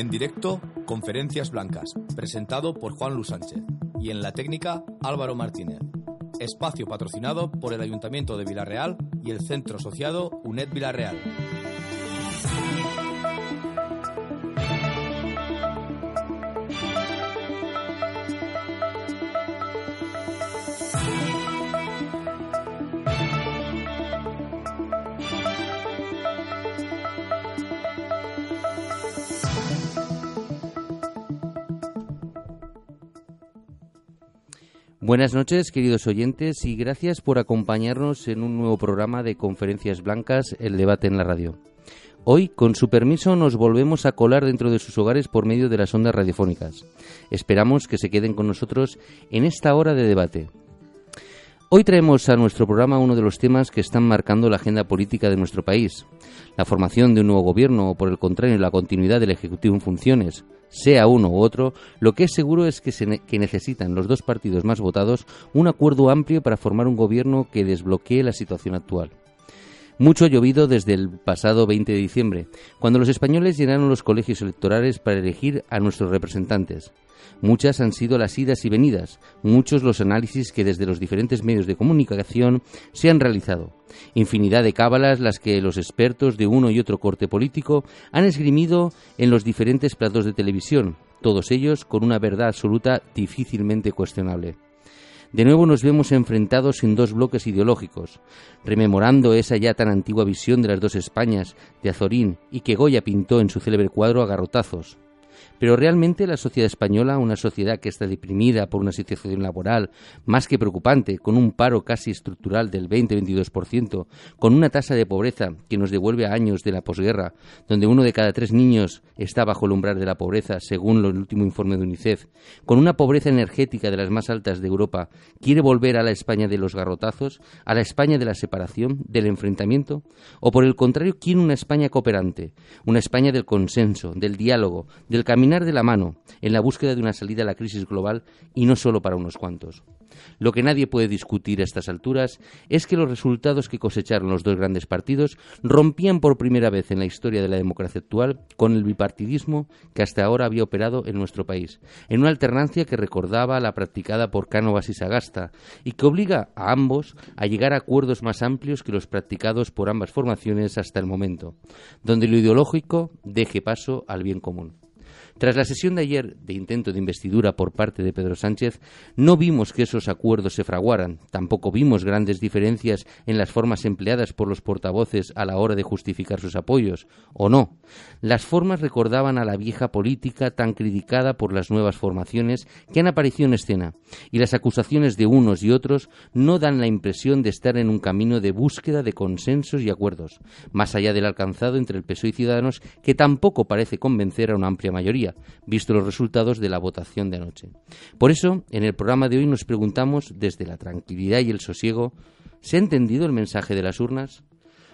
En directo, Conferencias Blancas, presentado por Juan Luis Sánchez. Y en la técnica, Álvaro Martínez. Espacio patrocinado por el Ayuntamiento de Villarreal y el Centro Asociado UNED Villarreal. Buenas noches, queridos oyentes, y gracias por acompañarnos en un nuevo programa de Conferencias Blancas, el debate en la radio. Hoy, con su permiso, nos volvemos a colar dentro de sus hogares por medio de las ondas radiofónicas. Esperamos que se queden con nosotros en esta hora de debate. Hoy traemos a nuestro programa uno de los temas que están marcando la agenda política de nuestro país. La formación de un nuevo gobierno o, por el contrario, la continuidad del Ejecutivo en funciones, sea uno u otro, lo que es seguro es que, se que necesitan los dos partidos más votados un acuerdo amplio para formar un gobierno que desbloquee la situación actual. Mucho ha llovido desde el pasado 20 de diciembre, cuando los españoles llenaron los colegios electorales para elegir a nuestros representantes. Muchas han sido las idas y venidas, muchos los análisis que desde los diferentes medios de comunicación se han realizado. Infinidad de cábalas las que los expertos de uno y otro corte político han esgrimido en los diferentes platos de televisión, todos ellos con una verdad absoluta difícilmente cuestionable. De nuevo nos vemos enfrentados en dos bloques ideológicos, rememorando esa ya tan antigua visión de las dos Españas de Azorín y que Goya pintó en su célebre cuadro a garrotazos. Pero realmente la sociedad española, una sociedad que está deprimida por una situación laboral más que preocupante, con un paro casi estructural del 20-22%, con una tasa de pobreza que nos devuelve a años de la posguerra, donde uno de cada tres niños está bajo el umbral de la pobreza, según el último informe de UNICEF, con una pobreza energética de las más altas de Europa, quiere volver a la España de los garrotazos, a la España de la separación, del enfrentamiento, o por el contrario quiere una España cooperante, una España del consenso, del diálogo, del de la mano, en la búsqueda de una salida a la crisis global y no solo para unos cuantos. Lo que nadie puede discutir a estas alturas es que los resultados que cosecharon los dos grandes partidos rompían por primera vez en la historia de la democracia actual con el bipartidismo que hasta ahora había operado en nuestro país, en una alternancia que recordaba la practicada por Cánovas y Sagasta y que obliga a ambos a llegar a acuerdos más amplios que los practicados por ambas formaciones hasta el momento, donde lo ideológico deje paso al bien común. Tras la sesión de ayer de intento de investidura por parte de Pedro Sánchez, no vimos que esos acuerdos se fraguaran, tampoco vimos grandes diferencias en las formas empleadas por los portavoces a la hora de justificar sus apoyos, o no. Las formas recordaban a la vieja política tan criticada por las nuevas formaciones que han aparecido en escena, y las acusaciones de unos y otros no dan la impresión de estar en un camino de búsqueda de consensos y acuerdos, más allá del alcanzado entre el PSOE y Ciudadanos, que tampoco parece convencer a una amplia mayoría, visto los resultados de la votación de anoche. Por eso, en el programa de hoy nos preguntamos, desde la tranquilidad y el sosiego, ¿se ha entendido el mensaje de las urnas?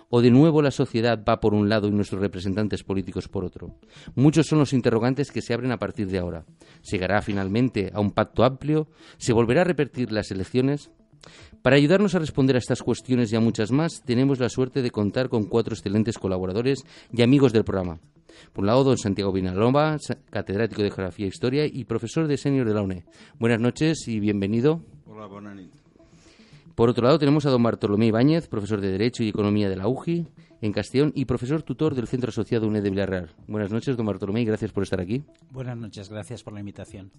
¿O de nuevo la sociedad va por un lado y nuestros representantes políticos por otro? Muchos son los interrogantes que se abren a partir de ahora. ¿Se llegará finalmente a un pacto amplio? ¿Se volverá a repetir las elecciones? Para ayudarnos a responder a estas cuestiones y a muchas más, tenemos la suerte de contar con cuatro excelentes colaboradores y amigos del programa. Por un lado, don Santiago Vinalomba, catedrático de Geografía e Historia y profesor de senior de la UNE. Buenas noches y bienvenido. Hola, bona nit. Por otro lado, tenemos a don Bartolomé Ibáñez, profesor de Derecho y Economía de la UJI en Castellón y profesor tutor del Centro Asociado UNED de Villarreal. Buenas noches, don Bartolomé, y gracias por estar aquí. Buenas noches, gracias por la invitación.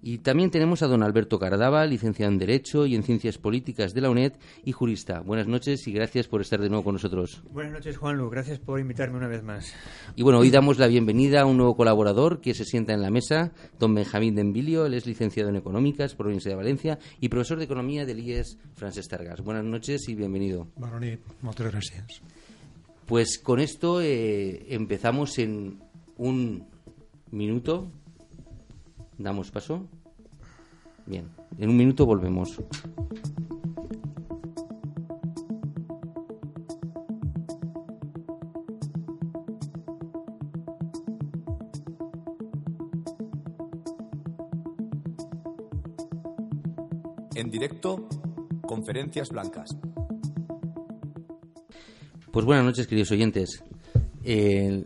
Y también tenemos a don Alberto Cardava, licenciado en Derecho y en Ciencias Políticas de la UNED y jurista. Buenas noches y gracias por estar de nuevo con nosotros. Buenas noches, Juanlu. Gracias por invitarme una vez más. Y bueno, hoy damos la bienvenida a un nuevo colaborador que se sienta en la mesa, don Benjamín Denvilio. Él es licenciado en Económicas por la Universidad de Valencia y profesor de Economía del IES Francesc Targas. Buenas noches y bienvenido. Bona nit, moltes gràcies. Pues con esto eh, empezamos en un minuto. Damos paso. Bien, en un minuto volvemos. En directo, Conferencias Blancas. Pues buenas noches, queridos oyentes. Eh,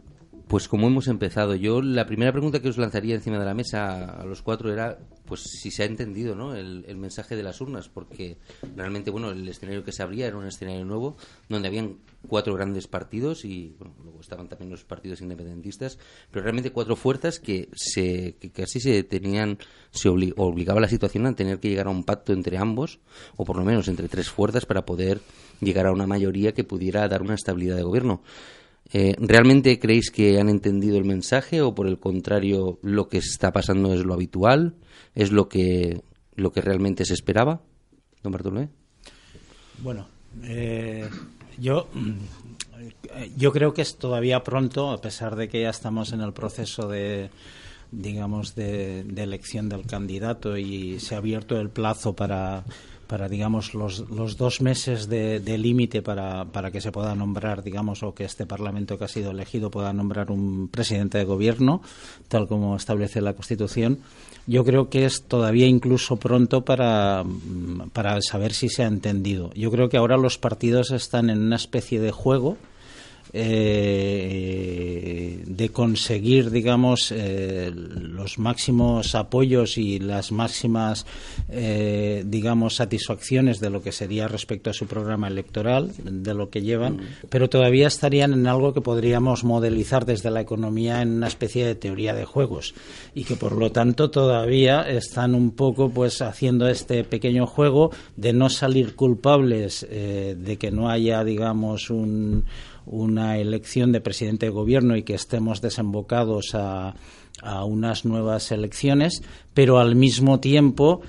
pues como hemos empezado, yo la primera pregunta que os lanzaría encima de la mesa a los cuatro era pues si se ha entendido ¿no? el, mensaje de las urnas, porque realmente bueno el escenario que se abría era un escenario nuevo donde habían cuatro grandes partidos y bueno, luego estaban también los partidos independentistas, pero realmente cuatro fuerzas que se que casi se tenían se obli- obligaba la situación a tener que llegar a un pacto entre ambos o por lo menos entre tres fuerzas para poder llegar a una mayoría que pudiera dar una estabilidad de gobierno. Eh, ¿Realmente creéis que han entendido el mensaje o por el contrario lo que está pasando es lo habitual? ¿Es lo que, lo que realmente se esperaba? Don Bartolomé. Bueno, eh, yo, mm, yo creo que es todavía pronto, a pesar de que ya estamos en el proceso de digamos de, de elección del candidato y se ha abierto el plazo para para digamos los, los dos meses de, de límite para, para que se pueda nombrar digamos o que este parlamento que ha sido elegido pueda nombrar un presidente de gobierno tal como establece la constitución yo creo que es todavía incluso pronto para, para saber si se ha entendido. Yo creo que ahora los partidos están en una especie de juego eh, de conseguir, digamos, eh, los máximos apoyos y las máximas, eh, digamos, satisfacciones de lo que sería respecto a su programa electoral, de lo que llevan, pero todavía estarían en algo que podríamos modelizar desde la economía en una especie de teoría de juegos y que por lo tanto todavía están un poco pues haciendo este pequeño juego de no salir culpables eh, de que no haya digamos un, una elección de presidente de gobierno y que estemos desembocados a, a unas nuevas elecciones pero al mismo tiempo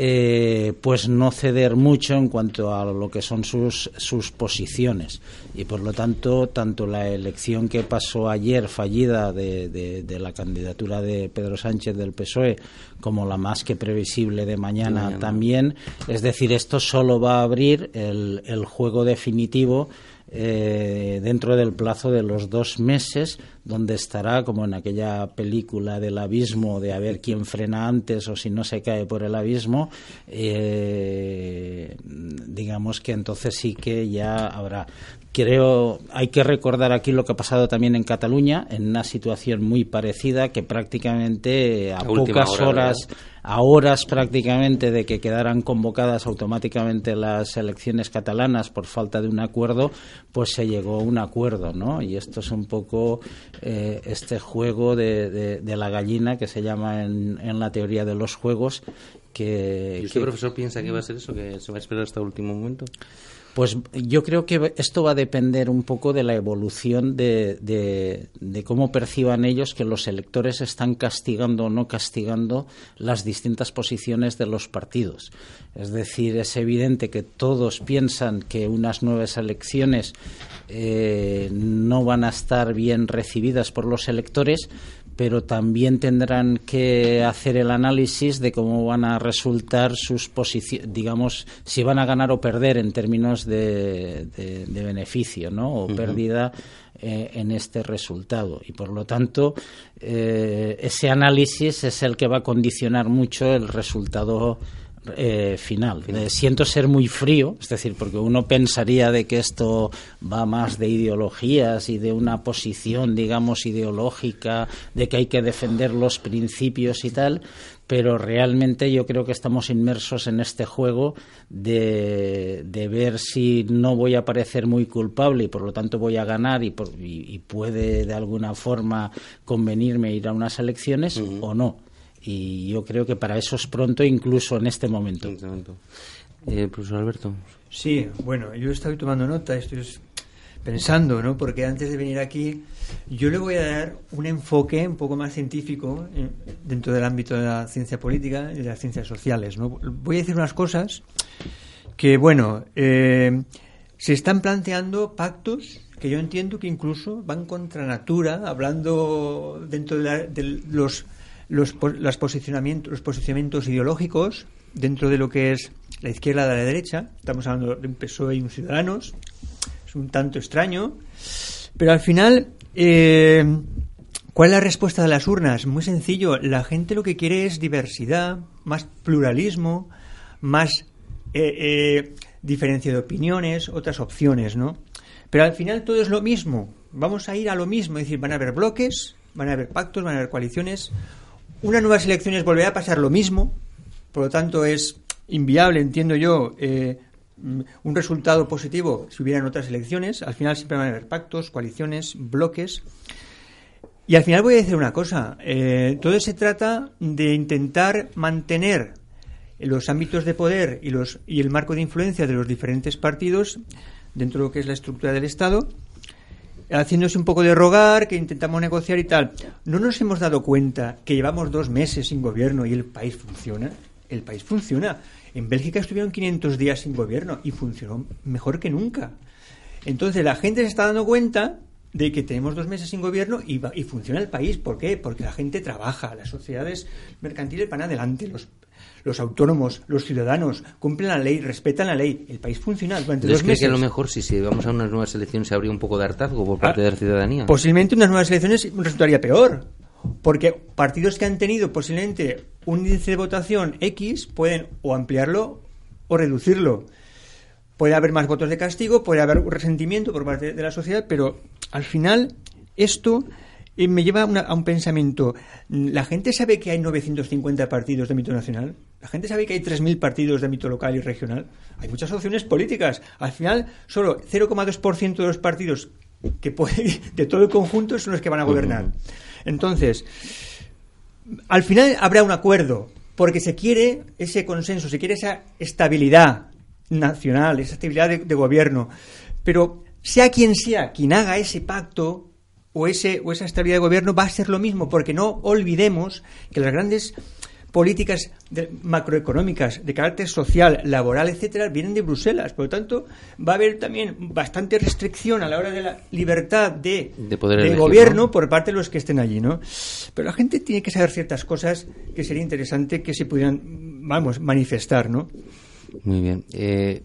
eh, pues no ceder mucho en cuanto a lo que son sus, sus posiciones. Y por lo tanto, tanto la elección que pasó ayer fallida de, de, de la candidatura de Pedro Sánchez del PSOE como la más que previsible de mañana, mañana. también, es decir, esto solo va a abrir el, el juego definitivo eh, dentro del plazo de los dos meses, donde estará, como en aquella película del abismo, de a ver quién frena antes o si no se cae por el abismo, eh, digamos que entonces sí que ya habrá. Creo, hay que recordar aquí lo que ha pasado también en Cataluña, en una situación muy parecida, que prácticamente a, A pocas hora, horas ¿verdad? A horas prácticamente de que quedaran convocadas automáticamente las elecciones catalanas por falta de un acuerdo, pues se llegó a un acuerdo, ¿no? Y esto es un poco eh, este juego de, de- de la gallina que se llama en, en la teoría de los juegos. Que, ¿Y usted, que- profesor, piensa que va a ser eso, que se va a esperar hasta el último momento? Pues yo creo que esto va a depender un poco de la evolución de, cómo perciban ellos que los electores están castigando o no castigando las distintas posiciones de los partidos. Es decir, es evidente que todos piensan que unas nuevas elecciones eh, no van a estar bien recibidas por los electores, pero también tendrán que hacer el análisis de cómo van a resultar sus posiciones, digamos, si van a ganar o perder en términos de, de- de beneficio, ¿no? O pérdida eh, en este resultado. Y por lo tanto, eh, ese análisis es el que va a condicionar mucho el resultado eh, final. Eh, siento ser muy frío, es decir, porque uno pensaría de que esto va más de ideologías y de una posición, digamos, ideológica, de que hay que defender los principios y tal, pero realmente yo creo que estamos inmersos en este juego de, de ver si no voy a parecer muy culpable y por lo tanto voy a ganar y, por- y- y puede de alguna forma convenirme ir a unas elecciones o no. Y yo creo que para eso es pronto, incluso en este momento. En este. Eh, profesor Alberto. Sí, bueno, yo estoy tomando nota, estoy pensando, ¿no? Porque antes de venir aquí, yo le voy a dar un enfoque un poco más científico eh, dentro del ámbito de la ciencia política y de las ciencias sociales, ¿no? Voy a decir unas cosas que, bueno, eh, se están planteando pactos que yo entiendo que incluso van contra natura, hablando dentro de, la- de los, los, las posicionamientos, los posicionamientos ideológicos, dentro de lo que es la izquierda de la derecha. Estamos hablando de un PSOE y un Ciudadanos. Es un tanto extraño. Pero al final, eh, ¿cuál es la respuesta de las urnas? Muy sencillo. La gente lo que quiere es diversidad, más pluralismo, más eh, eh, diferencia de opiniones, otras opciones, ¿no? Pero al final todo es lo mismo. Vamos a ir a lo mismo. Es decir, van a haber bloques, van a haber pactos, van a haber coaliciones. Unas nuevas elecciones volverá a pasar lo mismo. Por lo tanto, es inviable, entiendo yo, eh, mm, un resultado positivo si hubieran otras elecciones. Al final siempre van a haber pactos, coaliciones, bloques. Y al final voy a decir una cosa. eh, todo se trata de intentar mantener los ámbitos de poder y, los, y el marco de influencia de los diferentes partidos dentro de lo que es la estructura del Estado, haciéndose un poco de rogar, que intentamos negociar y tal. ¿No nos hemos dado cuenta que llevamos dos meses sin gobierno y el país funciona? El país funciona. En Bélgica estuvieron 500 días sin gobierno y funcionó mejor que nunca. Entonces la gente se está dando cuenta de que tenemos dos meses sin gobierno y, y funciona el país. ¿Por qué? Porque la gente trabaja, las sociedades mercantiles van adelante, los, los autónomos, los ciudadanos cumplen la ley, respetan la ley. El país funciona durante Entonces, dos ¿cree meses. que a lo mejor si, vamos a unas nuevas elecciones habría un poco de hartazgo por parte Ah, de la ciudadanía? Posiblemente unas nuevas elecciones resultaría peor. Porque partidos que han tenido posiblemente un índice de votación X pueden o ampliarlo o reducirlo. Puede haber más votos de castigo, puede haber un resentimiento por parte de la sociedad, pero al final esto eh, me lleva a, una- a un pensamiento. ¿La gente sabe que hay 950 partidos de ámbito nacional? ¿La gente sabe que hay 3.000 partidos de ámbito local y regional? Hay muchas opciones políticas. Al final, solo 0,2% de los partidos que puede, de todo el conjunto son los que van a gobernar. Entonces, al final habrá un acuerdo, porque se quiere ese consenso, se quiere esa estabilidad nacional, esa estabilidad de, de gobierno. Pero sea quien sea quien haga ese pacto o, ese, o esa estabilidad de gobierno, va a ser lo mismo, porque no olvidemos que las grandes políticas de- macroeconómicas de carácter social, laboral, etcétera, vienen de Bruselas. Por lo tanto, va a haber también bastante restricción a la hora de la libertad de, De poder elegir, gobierno ¿no? por parte de los que estén allí, ¿no? Pero la gente tiene que saber ciertas cosas que sería interesante que se pudieran, vamos, manifestar, ¿no? Muy bien. Eh,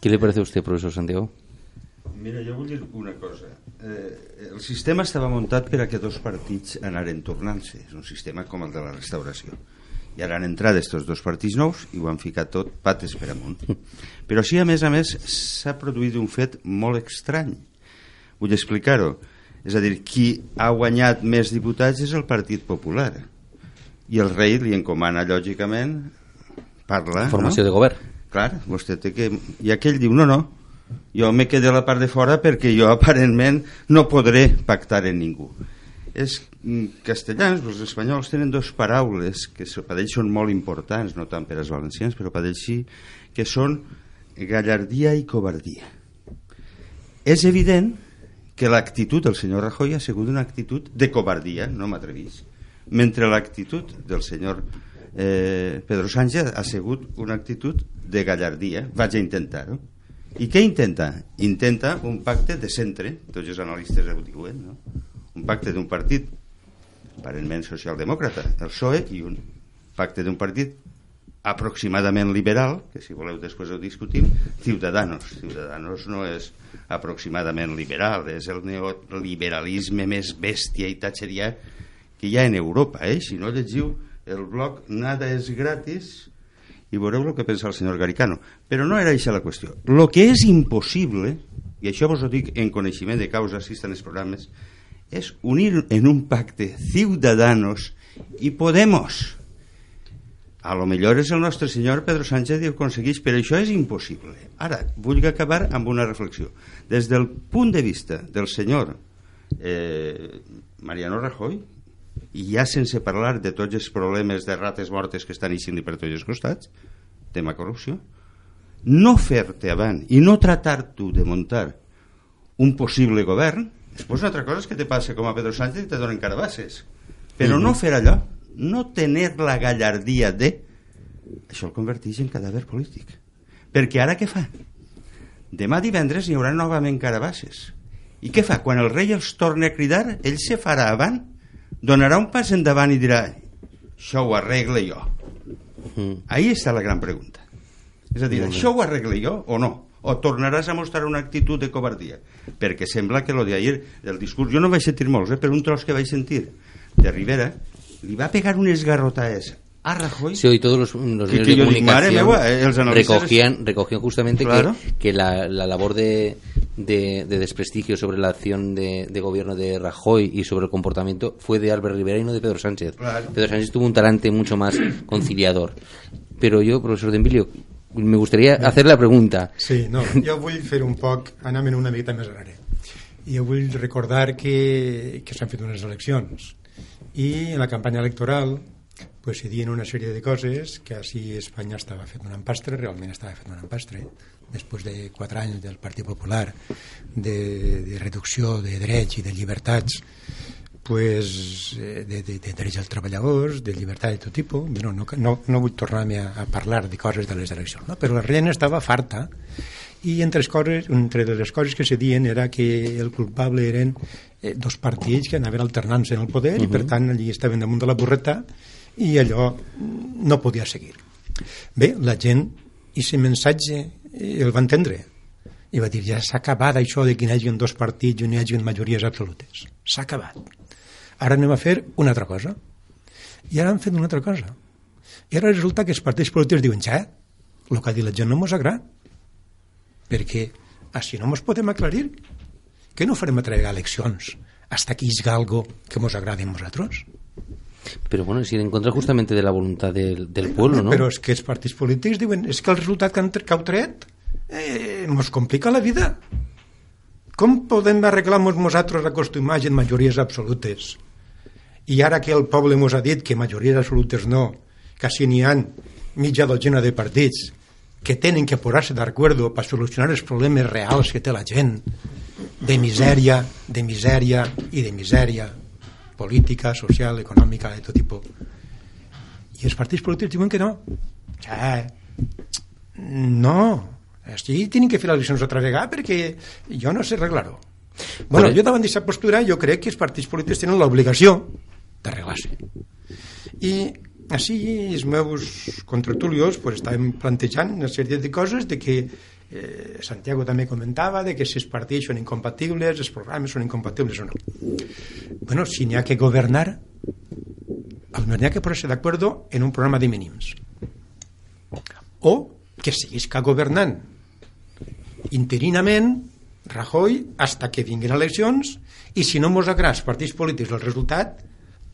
¿Qué le parece a usted, profesor Santiago? Mira, jo vull dir una cosa. Eh, el sistema estava muntat per a que dos partits anaren tornant-se. És un sistema com el de la restauració. I ara han entrat estos dos partits nous i ho han ficat tot pates per amunt. Però sí, a més a més, s'ha produït un fet molt estrany. Vull explicar-ho. És a dir, qui ha guanyat més diputats és el Partit Popular. I el rei li encomana, lògicament, parla... Formació no? de govern. Clar, vostè té que... I aquell diu, no, no, jo me quedo a la part de fora perquè jo aparentment no podré pactar amb ningú. És mm, castellans, els espanyols tenen dos paraules que per ells són molt importants, no tant per als valencians, però per ells sí, que són gallardia i covardia. És evident que l'actitud del senyor Rajoy ha sigut una actitud de covardia, no m'atrevís, mentre l'actitud del senyor eh, Pedro Sánchez ha sigut una actitud de gallardia. Vaig a intentar-ho. I què intenta? Intenta un pacte de centre, tots els analistes ho diuen, no? un pacte d'un partit aparentment socialdemòcrata, el PSOE, i un pacte d'un partit aproximadament liberal, que si voleu després ho discutim, Ciudadanos. Ciudadanos no és aproximadament liberal, és el neoliberalisme més bèstia i tatxerià que hi ha en Europa. Eh? Si no llegiu el blog Nada és gratis i veureu el que pensa el senyor Garicano. Però no era això la qüestió. Lo que és impossible, i això vos ho dic en coneixement de causa, estan els programes, és unir en un pacte Ciudadanos i Podemos. A lo millor és el nostre senyor Pedro Sánchez i ho aconsegueix, però això és impossible. Ara, vull acabar amb una reflexió. Des del punt de vista del senyor eh, Mariano Rajoy, i ja sense parlar de tots els problemes de rates mortes que estan eixint per tots els costats, tema corrupció, no fer-te avant i no tratar tu de muntar un possible govern, després una altra cosa és que te passe com a Pedro Sánchez i te donen carabasses. Però no fer allò, no tener la gallardia de... Això el converteix en cadàver polític. Perquè ara què fa? demà divendres hi haurà novament carabasses. I què fa? Quan el rei els torna a cridar, ell se farà avant, donarà un pas endavant i dirà això ho arregle jo. Mm. Ahí està la gran pregunta. És a dir, això ho arregle jo o no? O tornaràs a mostrar una actitud de covardia? Perquè sembla que lo d'ahir, del discurs, jo no vaig sentir molts, eh, però un tros que vaig sentir de Rivera, li va pegar unes garrotades a Rajoy Sí, hoy todos los, los Que- medios que de yo digo, comunicación mía, eh, recogían, recogían justamente que- Claro. que, la, la labor de, de, de desprestigio sobre la acción de, de gobierno de Rajoy y sobre el comportamiento fue de Albert Rivera y no de Pedro Sánchez. Claro. Pedro Sánchez tuvo un talante mucho más conciliador. Pero yo, profesor de Emilio, me gustaría hacer la pregunta. Sí, no, jo vull fer un poc, anar-me'n una miqueta més enrere. Jo vull recordar que, que s'han fet unes eleccions i en la campanya electoral pues, se dien una sèrie de coses que així Espanya estava fent un empastre, realment estava fent un empastre, després de quatre anys del Partit Popular de, de reducció de drets i de llibertats pues, eh, de, de, de drets dels treballadors, de llibertat de tot tipus. No, no, no, no vull tornar-me a, a parlar de coses de les eleccions, no? però la gent estava farta i entre les, coses, entre les coses que se dien era que el culpable eren eh, dos partits que anaven alternant-se en el poder i per tant allí estaven damunt de la burreta i allò no podia seguir. Bé, la gent i aquest missatge eh, el va entendre. I va dir ja s'ha acabat això de que hi hagi dos partits i hi hagi majories absolutes. S'ha acabat. Ara anem a fer una altra cosa. I ara han fet una altra cosa. I ara resulta que els partits polítics diuen ja, el que ha dit la gent no mos agrada. Perquè així no mos podem aclarir que no farem entregar eleccions? Hasta que hi algo que mos agradi a nosaltres Pero bueno, es ir en contra justamente de la voluntad del, del pueblo, ¿no? Però és que els partits polítics diuen és que el resultat que han que heu tret eh, complica la vida. Com podem arreglar-nos nosaltres acostumar en majories absolutes? I ara que el poble mos ha dit que majories absolutes no, que si n'hi ha mitja dotzena de partits que tenen que posar-se d'acord per solucionar els problemes reals que té la gent de misèria, de misèria i de misèria política, social, econòmica, de tot tipus i els partits polítics diuen que no. Ja, no. Així tenen que fer les eleccions altra vegada perquè jo no sé arreglar-ho bueno, jo davant d'aquesta postura jo crec que els partits polítics tenen l'obligació d'arreglar-se i així els meus contratulios pues, estàvem plantejant una sèrie de coses de que eh, Santiago també comentava de que si els partits són incompatibles els programes són incompatibles o no. Bueno, si n'hi ha que governar n'hi ha que posar-se d'acord en un programa de mínims. O que seguisca governant interinament Rajoy hasta que vinguin eleccions i si no mos agrada els partits polítics el resultat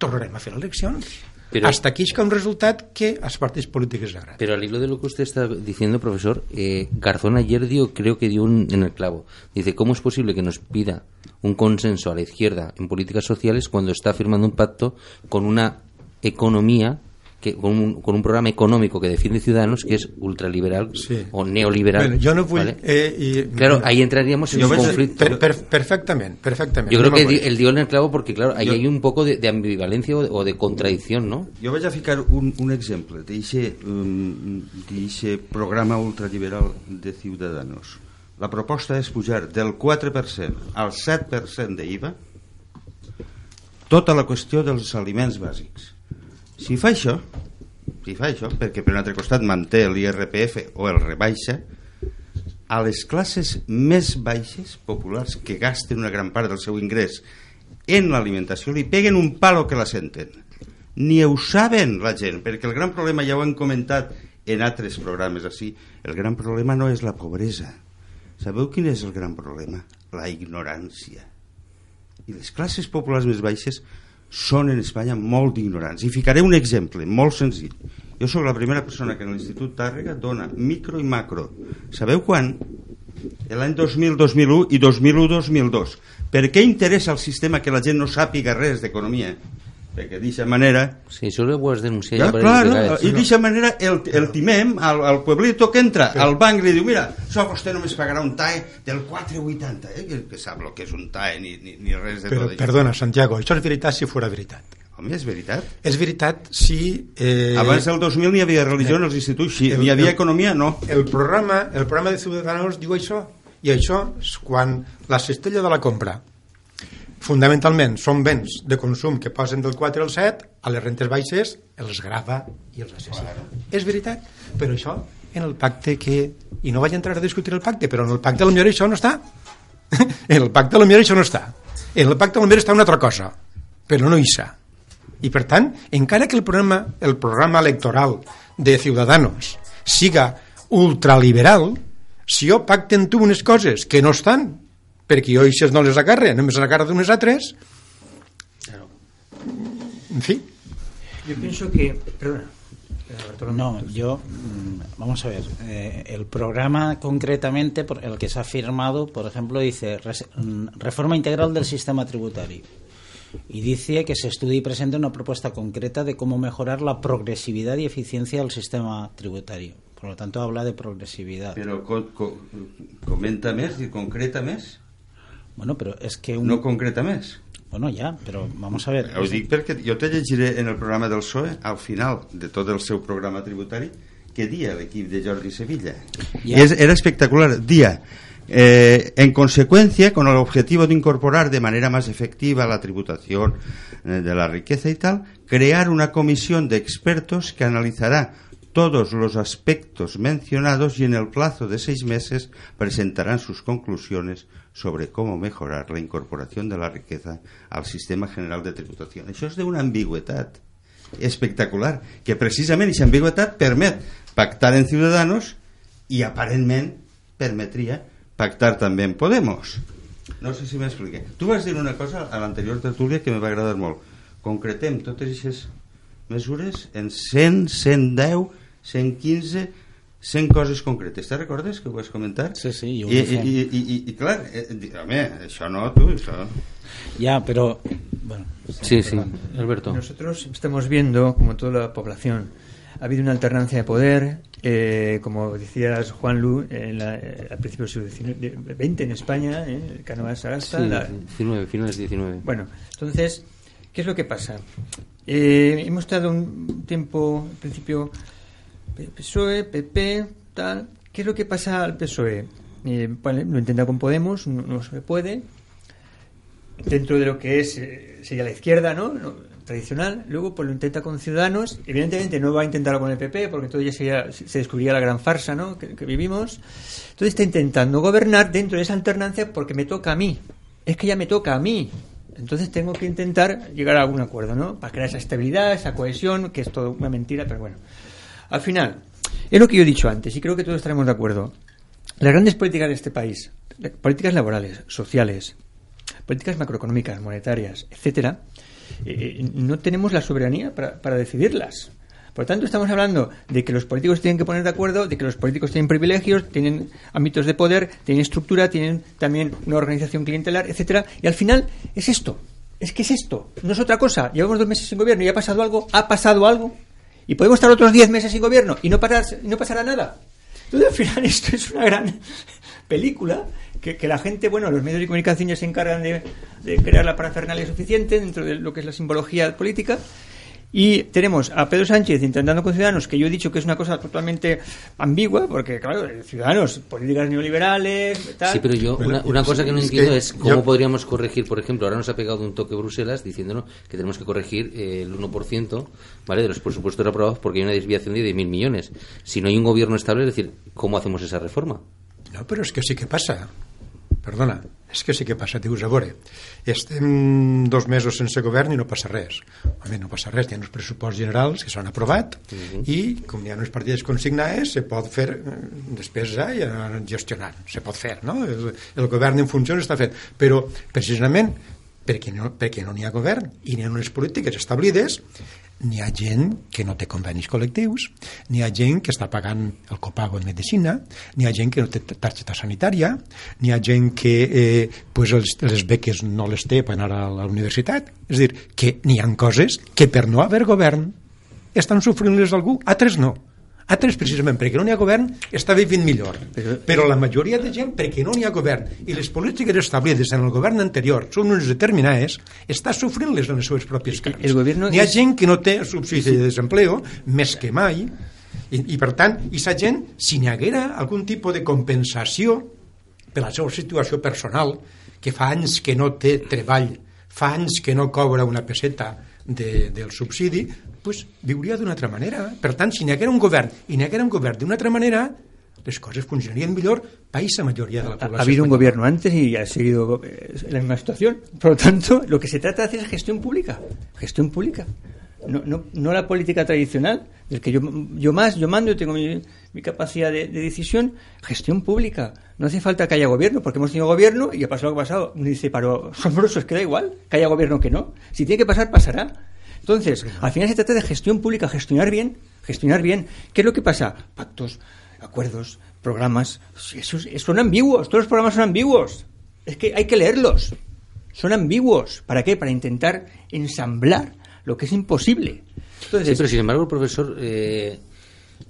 tornarem a fer eleccions Però- hasta aquí és que un resultat que als partits polítics les agrada Pero al hilo de lo que usted está diciendo, profesor, eh, Garzón ayer dio, creo que dio un, en el clavo. Dice, ¿cómo es posible que nos pida un consenso a la izquierda en políticas sociales cuando está firmando un pacto con una economía, que, con, un, con un programa económico que defiende Ciudadanos que es ultraliberal Sí. o neoliberal? Bueno, jo no vull... ¿vale? Eh, i, Claro, ahí entraríamos en un conflicto. per, per, perfectament, perfectament. Yo creo Anem que él dio en el clavo porque, claro, ahí Yo- hay un poco de, de ambivalencia o de, o de contradicción, ¿no? Jo vaig a ficar un, un exemple d'aquest um, programa ultraliberal de Ciudadanos. La proposta és pujar del 4% al 7% d'IVA tota la qüestió dels aliments bàsics. Si fa això, si fa això, perquè per un altre costat manté l'IRPF o el rebaixa, a les classes més baixes, populars, que gasten una gran part del seu ingrés en l'alimentació, li peguen un palo que la senten. Ni ho saben la gent, perquè el gran problema, ja ho hem comentat en altres programes així, el gran problema no és la pobresa. Sabeu quin és el gran problema? La ignorància. I les classes populars més baixes són en Espanya molt ignorants. I ficaré un exemple molt senzill. Jo sóc la primera persona que en l'Institut Tàrrega dona micro i macro. Sabeu quan? L'any 2000, 2001 i 2001, 2002. Per què interessa al sistema que la gent no sàpiga res d'economia? Perquè d'aquesta manera Sí, eso lo puedes denunciar ja, por clar, no? i d'aquesta manera el, el timem al, al pueblito que entra al banc i li diu mira, això vostè només pagarà un TAE del 4,80 eh? que, que sap el que és un TAE ni, ni, ni res de Però, tot això perdona, Santiago, això és veritat si fora veritat. home, és veritat És veritat si... Eh, abans del 2000 n'hi havia religió en els instituts sí, el- n'hi havia el- economia, no el programa, el programa de Ciudadanos diu això, I això és quan la cistella de la compra fonamentalment són béns de consum que posen del 4 al 7 a les rentes baixes els grava i els assassina. És veritat, però això en el pacte que i no vaig entrar a discutir el pacte però en el pacte potser això no està. En el pacte potser això no està. En el pacte potser està una altra cosa però no hi està i per tant, encara que el programa, el programa electoral de Ciudadanos siga ultraliberal si jo pacten tu unes coses que no estan perquè jo eixes no les agarre, només les agarra d'unes altres en fi Yo pienso que. Perdona. No, yo, mm, vamos a ver, eh, el programa concretamente, por el que se ha firmado, por ejemplo, dice mm, reforma integral del sistema tributario. Y dice que se estudie y presente una propuesta concreta de cómo mejorar la progresividad y eficiencia del sistema tributario. Por lo tanto, habla de progresividad. Però co co comenta més i concreta més? Bueno, pero es que un... No concreta més? Bueno, ya, pero vamos a ver. Ho dic perquè jo te llegiré en el programa del PSOE, al final de tot el seu programa tributari, que dia l'equip de Jordi Sevilla. Ya. Es, era espectacular. Día, eh, en consecuencia, con el objetivo de incorporar de manera más efectiva la tributación eh, de la riqueza y tal, crear una comisión de expertos que analizará todos los aspectos mencionados y en el plazo de seis meses presentarán sus conclusiones sobre cómo mejorar la incorporación de la riqueza al sistema general de tributación. Això és d'una ambigüetat espectacular, que precisament aquesta ambigüetat permet pactar en Ciudadanos i aparentment permetria pactar també en Podemos. No sé si m'expliqué. Tu vas dir una cosa a l'anterior tertúlia que me va agradar molt. Concretem totes aquestes mesures en 100, 110, 115, 100 coses concretes. Te recordes que ho vas comentar? Sí, sí, jo ho I, fet. i, i, i, i clar, eh, home, això no, tu, això... Ya, pero. Bueno, Sí, sí. Alberto. Nosotros estamos viendo, como toda la población, ha habido una alternancia de poder, eh, como decías Juan Lu, en la- eh, al principio del siglo XX en España, eh, el Cánovas Sagasta, Sí, la- 19, finales 19. Bueno, entonces, ¿qué es lo que pasa? Eh, hemos estado un tiempo, al principio, PSOE, PP, tal. ¿Qué es lo que pasa al PSOE? Eh, lo intenta con Podemos, no, se puede. Dentro de lo que es, eh, sería la izquierda, ¿no? No, Tradicional. Luego, pues lo intenta con Ciudadanos. Evidentemente no va a intentarlo con el PP, porque entonces ya sería- se descubriría la gran farsa, ¿no? Que, que vivimos. Entonces está intentando gobernar dentro de esa alternancia porque me toca a mí. Es que ya me toca a mí. Entonces tengo que intentar llegar a algún acuerdo, ¿no? Para crear esa estabilidad, esa cohesión, que es todo una mentira, pero bueno. Al final, es lo que yo he dicho antes, y creo que todos estaremos de acuerdo. Las grandes políticas de este país, políticas laborales, sociales, políticas macroeconómicas, monetarias, etcétera, eh, no tenemos la soberanía para, decidirlas. Por tanto, estamos hablando de que los políticos tienen que poner de acuerdo, de que los políticos tienen privilegios, tienen ámbitos de poder, tienen estructura, tienen también una organización clientelar, etcétera, y al final es esto. Es que es esto, no es otra cosa. Llevamos dos meses sin gobierno y ha pasado algo, ha pasado algo, y podemos estar otros diez meses sin gobierno y no, no pasará nada. Entonces, al final, esto es una gran película que, que la gente, bueno, los medios de comunicación ya se encargan de, de crear la parafernalia suficiente dentro de lo que es la simbología política. Y tenemos a Pedro Sánchez intentando con Ciudadanos, que yo he dicho que es una cosa totalmente ambigua, porque, claro, Ciudadanos, políticas neoliberales, tal. Sí, pero yo, una, una cosa que no es entiendo que es cómo yo- podríamos corregir, por ejemplo, ahora nos ha pegado un toque Bruselas diciéndonos que tenemos que corregir eh, el 1% ¿vale? de los presupuestos aprobados porque hay una desviación de 10.000 millones. Si no hay un gobierno estable, es decir, ¿cómo hacemos esa reforma? No, però és que sí que passa. Perdona, és que sí que passa. Dius, a veure, estem dos mesos sense govern i no passa res. Home, no passa res. Hi ha uns pressuposts generals que s'han aprovat i, com hi ha unes partides consignades, se pot fer eh, despesa i gestionant. Se pot fer, no? El, el govern en funcions està fet. Però, precisament, perquè no perquè no n'hi ha govern i n'hi ha unes polítiques establides n'hi ha gent que no té convenis col·lectius, n'hi ha gent que està pagant el copago en medicina, n'hi ha gent que no té targeta sanitària, n'hi ha gent que eh, pues els, les beques no les té per anar a la universitat. És dir, que n'hi ha coses que per no haver govern estan sofrint-les algú, altres no. Altres, precisament, perquè no n'hi ha govern, està vivint millor. Però, però la majoria de gent, perquè no n'hi ha govern, i les polítiques establides en el govern anterior són unes determinades, està sofrint-les en les seves pròpies carns. N'hi ha gent que no té subsidi de desempleo, més que mai, i, i per tant, i sa gent, si n'hi haguera algun tipus de compensació per la seva situació personal, que fa anys que no té treball, fa anys que no cobra una peseta de, del subsidi, pues, viuria d'una altra manera. Per tant, si n'hi haguera un govern i n'hi haguera un govern d'una altra manera, les coses funcionarien millor país a mayoría de la población. Ha habido un gobierno antes y ha seguido eh, la misma situación. Por lo tanto, lo que se trata de hacer es gestión pública. Gestión pública. No, no, no la política tradicional, del que yo, yo más, yo mando, yo tengo mi, mi capacidad de, de, decisión. Gestión pública. No hace falta que haya gobierno, porque hemos tenido gobierno y ha pasado lo que ha pasado. Uno dice, pero asombroso, es que da igual, que haya gobierno que no. Si tiene que pasar, pasará. Entonces, al final se trata de gestión pública, gestionar bien, gestionar bien. ¿Qué es lo que pasa? Pactos, acuerdos, programas, esos, son ambiguos, todos los programas son ambiguos. Es que hay que leerlos. Son ambiguos. ¿Para qué? Para intentar ensamblar lo que es imposible. Entonces, sí, pero sin embargo el profesor eh,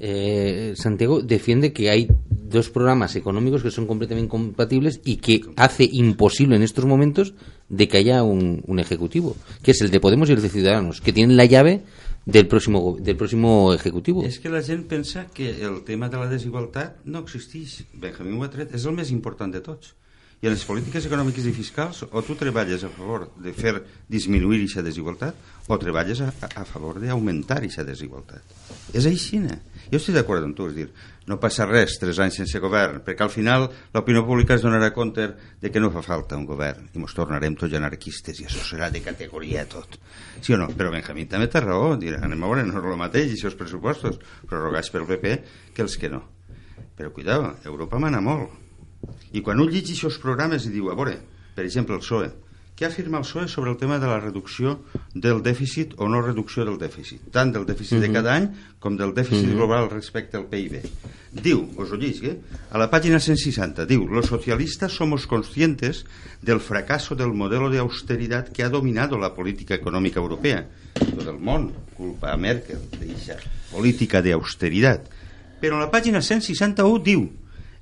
eh, Santiago defiende que hay dos programas económicos que son completamente incompatibles y que hace imposible en estos momentos de que haya un, un ejecutivo, que es el de Podemos y el de Ciudadanos, que tienen la llave del próximo, del próximo ejecutivo. És que la gent pensa que el tema de la desigualtat no existeix. Benjamín ho ha tret, és el més important de tots. I en les polítiques econòmiques i fiscals o tu treballes a favor de fer disminuir aquesta desigualtat o treballes a, a favor d'augmentar aquesta desigualtat. És així, ne? Jo estic d'acord amb tu, és dir, no passa res tres anys sense govern, perquè al final l'opinió pública es donarà compte de que no fa falta un govern i ens tornarem tots anarquistes i això serà de categoria tot. Sí o no? Però Benjamín també té raó, dir, anem a veure, no és el mateix, i els pressupostos prorrogats pel PP que els que no. Però cuidado, Europa mana molt. I quan un llegeix aquests programes i diu, a veure, per exemple, el PSOE, què afirma el PSOE sobre el tema de la reducció del dèficit o no reducció del dèficit, tant del dèficit uh -huh. de cada any com del dèficit uh -huh. global respecte al PIB. Diu, us ho llegis, eh? a la pàgina 160, diu, los socialistas somos conscientes del fracaso del modelo de austeridad que ha dominado la política econòmica europea. Tot el món culpa a Merkel d'aquesta política de austeridad. Però a la pàgina 161 diu,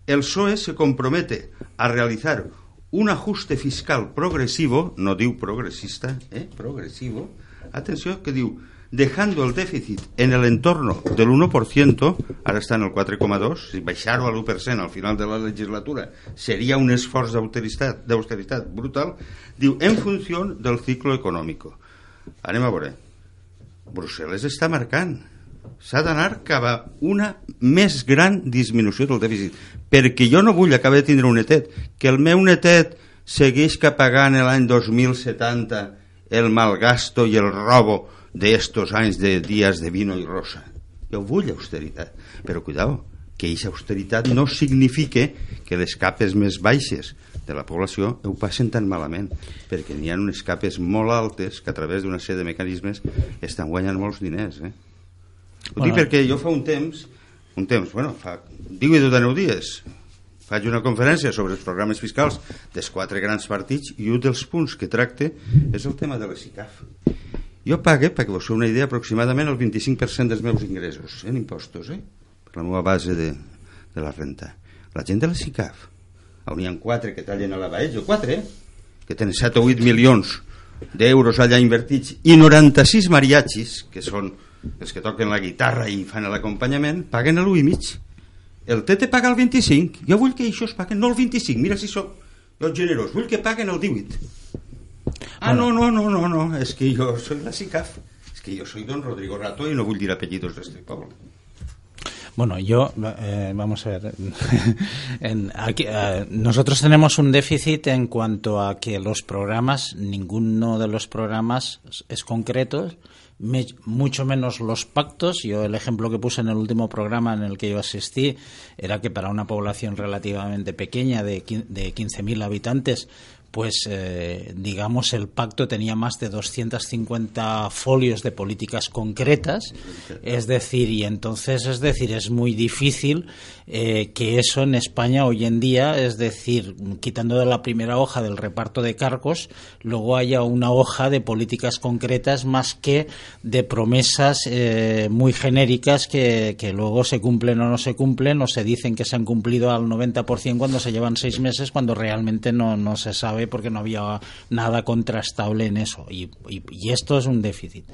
el PSOE se compromete a realizar un ajuste fiscal progresivo, no diu progresista, eh? progresivo, atenció, que diu, dejando el déficit en el entorno del 1%, ara està en el 4,2, si baixar-ho a l'1% al final de la legislatura seria un esforç d'austeritat brutal, diu, en funció del ciclo econòmic. Anem a veure. Brussel·les està marcant s'ha d'anar cap a una més gran disminució del dèficit. Perquè jo no vull acabar de tindre un netet. Que el meu netet segueix que pagant l'any 2070 el malgasto i el robo d'estos anys de dies de vino i rosa. Jo vull austeritat. Però cuidao, que aquesta austeritat no significa que les capes més baixes de la població ho passen tan malament. Perquè n'hi ha unes capes molt altes que a través d'una sèrie de mecanismes estan guanyant molts diners eh? Ho bueno. dic perquè jo fa un temps, un temps, bueno, fa 10 o 9 dies, faig una conferència sobre els programes fiscals dels quatre grans partits i un dels punts que tracte és el tema de les ICAF. Jo pague, perquè vos feu una idea, aproximadament el 25% dels meus ingressos en impostos, eh? per la meva base de, de la renta. La gent de la SICAF, on hi ha quatre que tallen a la Baello, quatre, eh? que tenen 7 o 8 milions d'euros allà invertits, i 96 mariachis, que són els que toquen la guitarra i fan l'acompanyament, paguen l'1 i mig. El TT paga el 25. Jo vull que això es paguen, no el 25. Mira si sóc jo generós. Vull que paguen el 18. Ah, no, no, no, no, no. És que jo soy la SICAF. És que jo soy don Rodrigo Rato i no vull dir apellidos d'este poble. Bueno, yo, eh, vamos a ver, en, aquí, eh, nosotros tenemos un déficit en cuanto a que los programas, ninguno de los programas es concreto, me, mucho menos los pactos. Yo el ejemplo que puse en el último programa en el que yo asistí era que para una población relativamente pequeña de, de 15.000 habitantes, pues eh, digamos el pacto tenía más de 250 folios de políticas concretas, es decir, y entonces es decir, es muy difícil eh, que eso en España hoy en día, es decir, quitando de la primera hoja del reparto de cargos, luego haya una hoja de políticas concretas más que de promesas eh, muy genéricas que, que, luego se cumplen o no se cumplen o se dicen que se han cumplido al 90% cuando se llevan seis meses cuando realmente no, no se sabe porque no había nada contrastable en eso y, esto es un déficit.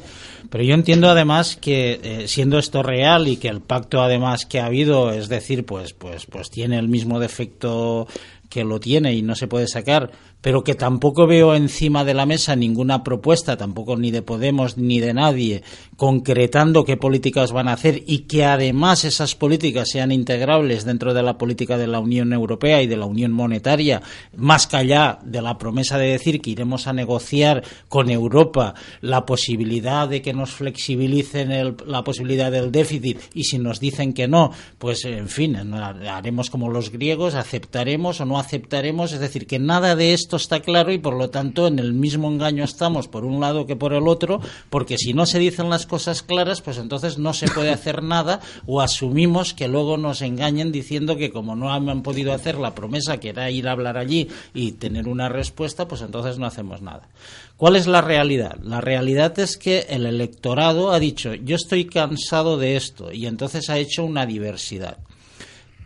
Pero yo entiendo además que eh, siendo esto real y que el pacto además que ha habido, es decir, pues, pues, pues tiene el mismo defecto que lo tiene y no se puede sacar, pero que tampoco veo encima de la mesa ninguna propuesta, tampoco ni de Podemos ni de nadie, concretando qué políticas van a hacer y que además esas políticas sean integrables dentro de la política de la Unión Europea y de la Unión Monetaria, más que allá de la promesa de decir que iremos a negociar con Europa la posibilidad de que nos flexibilicen la posibilidad del déficit y si nos dicen que no, pues en fin, haremos como los griegos, aceptaremos o no aceptaremos, es decir, que nada de esto está claro y por lo tanto en el mismo engaño estamos por un lado que por el otro, porque si no se dicen las cosas claras, pues entonces no se puede hacer nada o asumimos que luego nos engañen diciendo que como no han podido hacer la promesa que era ir a hablar allí y tener una respuesta, pues entonces no hacemos nada. ¿Cuál es la realidad? La realidad es que el electorado ha dicho yo estoy cansado de esto y entonces ha hecho una diversidad.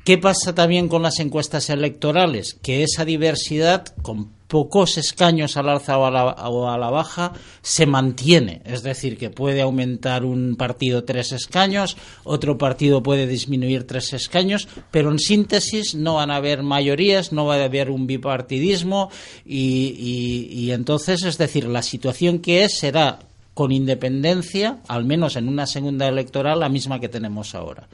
¿Qué pasa también con las encuestas electorales? Que esa diversidad, con pocos escaños al alza o a la, o a la baja, se mantiene. Es decir, que puede aumentar un partido tres escaños, otro partido puede disminuir tres escaños, pero en síntesis no van a haber mayorías, no va a haber un bipartidismo y, y- y entonces, es decir, la situación que es será con independencia, al menos en una segunda electoral, la misma que tenemos ahora.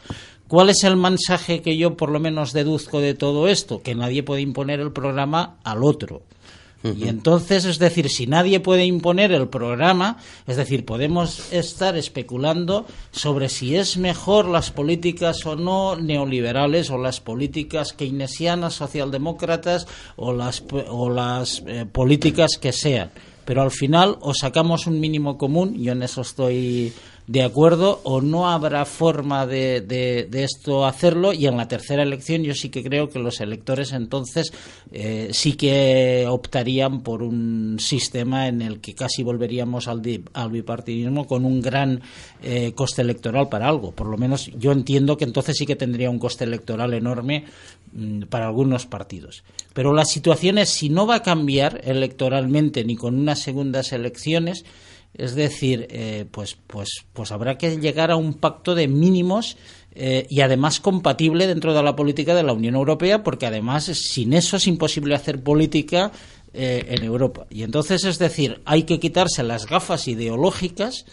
¿Cuál es el mensaje que yo por lo menos deduzco de todo esto? Que nadie puede imponer el programa al otro. Y entonces, es decir, si nadie puede imponer el programa, es decir, podemos estar especulando sobre si es mejor las políticas o no neoliberales o las políticas keynesianas, socialdemócratas o las, o las eh, políticas que sean. Pero al final o sacamos un mínimo común, yo en eso estoy de acuerdo, o no habrá forma de, de- de esto hacerlo, y en la tercera elección yo sí que creo que los electores entonces eh, sí que optarían por un sistema en el que casi volveríamos al, di- al bipartidismo con un gran eh, coste electoral para algo. Por lo menos yo entiendo que entonces sí que tendría un coste electoral enorme mm, para algunos partidos. Pero la situación es si no va a cambiar electoralmente ni con unas segundas elecciones, es decir, eh, pues, pues, pues habrá que llegar a un pacto de mínimos eh, y además compatible dentro de la política de la Unión Europea, porque además sin eso es imposible hacer política eh, en Europa. Y entonces, es decir, hay que quitarse las gafas ideológicas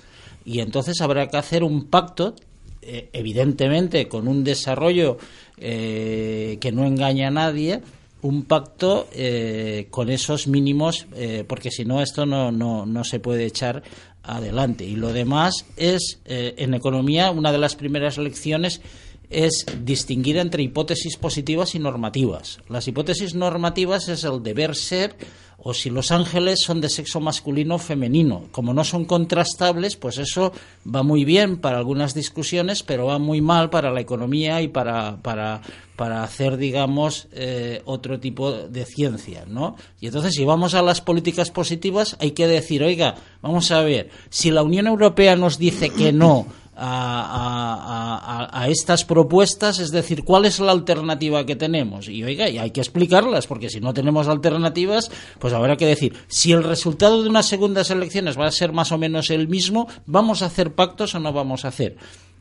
y entonces habrá que hacer un pacto eh, evidentemente con un desarrollo que no engaña a nadie, un pacto eh, con esos mínimos, eh, porque si no esto no, no, no se puede echar adelante. Y lo demás es, eh, en economía, una de las primeras lecciones es distinguir entre hipótesis positivas y normativas. Las hipótesis normativas es el deber ser o si los ángeles son de sexo masculino o femenino. Como no son contrastables, pues eso va muy bien para algunas discusiones, pero va muy mal para la economía y para, para, para hacer, digamos, eh, otro tipo de ciencia, ¿no? Y entonces, si vamos a las políticas positivas, hay que decir, oiga, vamos a ver, si la Unión Europea nos dice que no a, a- estas propuestas, es decir, ¿cuál es la alternativa que tenemos? Y oiga, y hay que explicarlas, porque si no tenemos alternativas, pues habrá que decir, si el resultado de unas segundas elecciones va a ser más o menos el mismo, ¿vamos a hacer pactos o no vamos a hacer?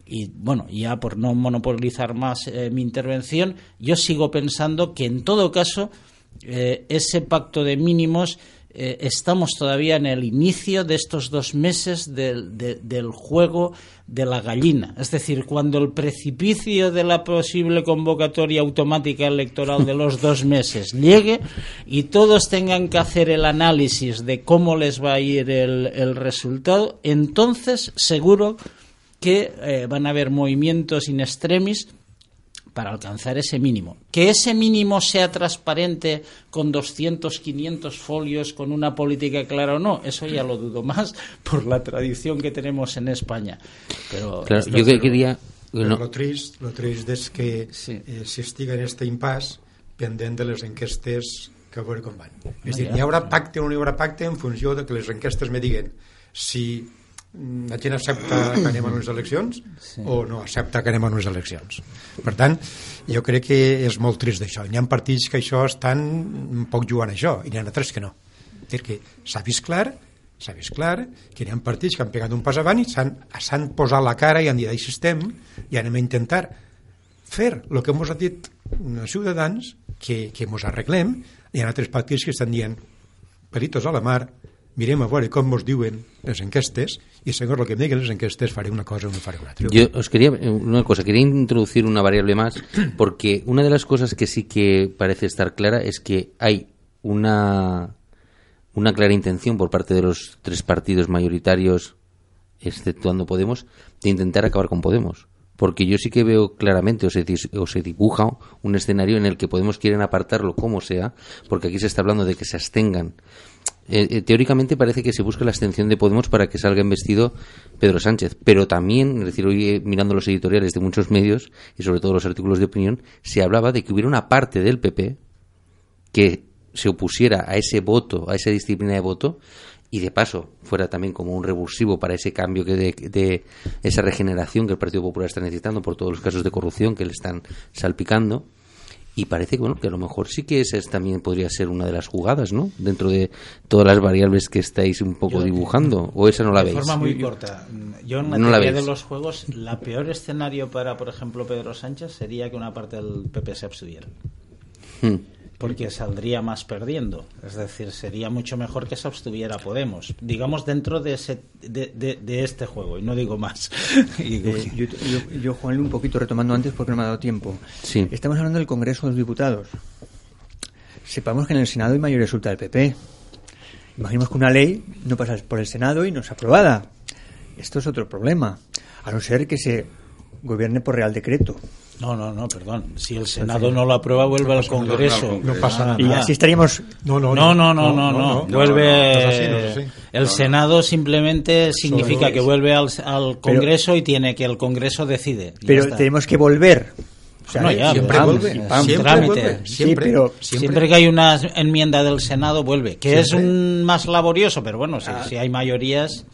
Y bueno, ya por no monopolizar más eh, mi intervención, yo sigo pensando que en todo caso eh, ese pacto de mínimos eh, estamos todavía en el inicio de estos dos meses del, de- del juego de la gallina. Es decir, cuando el precipicio de la posible convocatoria automática electoral de los dos meses llegue y todos tengan que hacer el análisis de cómo les va a ir el, el resultado, entonces seguro que eh, van a haber movimientos in extremis para alcanzar ese mínimo. Que ese mínimo sea transparente con 200, 500 folios, con una política clara o no, eso ya lo dudo más por la tradición que tenemos en España. Pero Claro, yo que quería... No, lo trist, lo trist és que Sí. eh, s'estiga en este impàs pendent de les enquestes que a veure com van. És dir, ja. hi haurà pacte o no hi haurà pacte en funció de que les enquestes me diguen si la gent accepta que anem a unes eleccions sí. o no accepta que anem a unes eleccions. Per tant, jo crec que és molt trist d'això. Hi ha partits que això estan un poc jugant a això i n'hi ha altres que no. Que s'ha vist clar s'ha vist clar que hi ha partits que han pegat un pas avant i s'han s'han posat la cara i han dit així estem i anem a intentar fer el que ens ha dit els ciutadans, que, que ens arreglem, hi ha altres partits que estan dient pelitos a la mar, mirem a veure com ens diuen les enquestes i segons el que em diguen les enquestes faré una cosa o no faré una altra. Yo os quería una cosa, quería introducir una variable más porque una de las cosas que sí que parece estar clara es que hay una una clara intención por parte de los tres partidos mayoritarios, exceptuando Podemos, de intentar acabar con Podemos. Porque yo sí que veo claramente, o se, o se dibuja un escenario en el que Podemos quieren apartarlo como sea, porque aquí se está hablando de que se abstengan. Eh, eh, teóricamente parece que se busca la abstención de Podemos para que salga investido Pedro Sánchez, pero también, es decir, hoy eh, mirando los editoriales de muchos medios y sobre todo los artículos de opinión, se hablaba de que hubiera una parte del PP que se opusiera a ese voto, a esa disciplina de voto, y de paso fuera también como un revulsivo para ese cambio que de, de esa regeneración que el Partido Popular está necesitando por todos los casos de corrupción que le están salpicando. Y parece que, bueno, que a lo mejor sí que esa es- también podría ser una de las jugadas, ¿no? Dentro de todas las variables que estáis un poco Yo- dibujando. ¿O esa no la de veis? forma muy corta. Yo en No la materia de los juegos, la peor escenario para, por ejemplo, Pedro Sánchez sería que una parte del PP se abstuviera. Hmm. Porque saldría más perdiendo. Es decir, sería mucho mejor que se abstuviera Podemos. Digamos dentro de, ese, de, de- de este juego, y no digo más. Y- Eh, yo, yo, yo, Juan, un poquito retomando antes porque no me ha dado tiempo. Sí. Estamos hablando del Congreso de los Diputados. Sepamos que en el Senado hay mayoría absoluta del PP. Imaginemos que una ley no pasa por el Senado y no es aprobada. Esto es otro problema. A no ser que se gobierne por Real Decreto. No, no, no, perdón. Si el Senado no lo aprueba, vuelve al Congreso. No pasa nada. Y así estaríamos... No, no, No, no, no, no, no. Vuelve. El Senado simplemente significa que vuelve al, al Congreso y tiene que el Congreso decide. Pero está. tenemos que volver. O sea, No, ya, siempre vamos, vuelve, pam, siempre trámite. vuelve, Sí, pero Siempre que hay una enmienda del Senado, vuelve. Que es un más laborioso, pero bueno, si, Ah. si hay mayorías.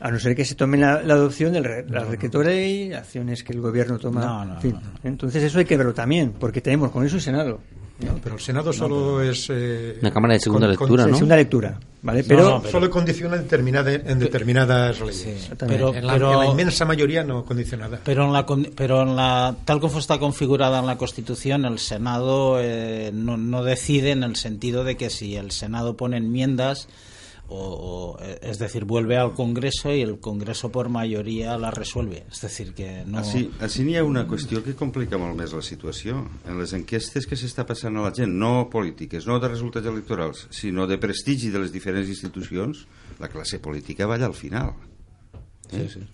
A no ser que se tome la, la adopción de la decreto ley, acciones que el gobierno toma. No, no, en fin. no, no. Entonces eso hay que verlo también, porque tenemos Congreso y Senado. No, pero el Senado solo es... eh, Una Cámara de segunda con- con- lectura, En ¿no? segunda lectura, ¿vale? No, Pero, no, pero- Solo condiciona determinada, en determinadas leyes. Exactamente. Pero, En la, pero- en la inmensa mayoría no condicionada. Pero en la, con- pero en la tal como está configurada en la Constitución, el Senado eh, no, no decide en el sentido de que si el Senado pone enmiendas, o, o, eh, es decir, vuelve al Congreso y el Congreso por mayoría la resuelve. Es decir, que no. Així, així n'hi ha una qüestió que complica molt més la situació. En les enquestes que s'està passant a la gent, no polítiques, no de resultats electorals, sinó de prestigi de les diferents institucions, la classe política va allà al final. Eh? Sí, sí.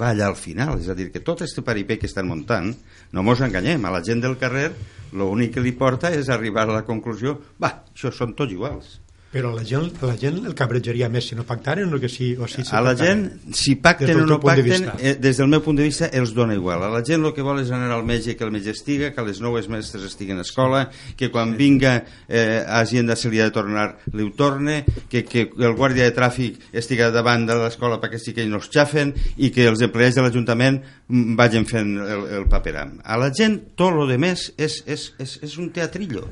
Va allà al final, és a dir, que tot este paripé que estan muntant, no mos enganyem, a la gent del carrer l'únic que li porta és arribar a la conclusió, va, això són tots iguals. Però la gent, la gent el cabrejaria més si no pactaren o que sí, o sí, a la gent, si pacten o no de pacten, vista. eh, des del meu punt de vista, els dona igual. A la gent el que vol és anar al metge, que el metge estiga, que les noves mestres estiguen a escola, que quan vinga eh, hagin de se li ha de tornar, li ho torne, que, que el guàrdia de tràfic estiga davant de l'escola perquè sí que ells no es xafen i que els empleats de l'Ajuntament mm, vagin fent el, el paperam. A la gent tot lo de més és, és, és, és un teatrillo.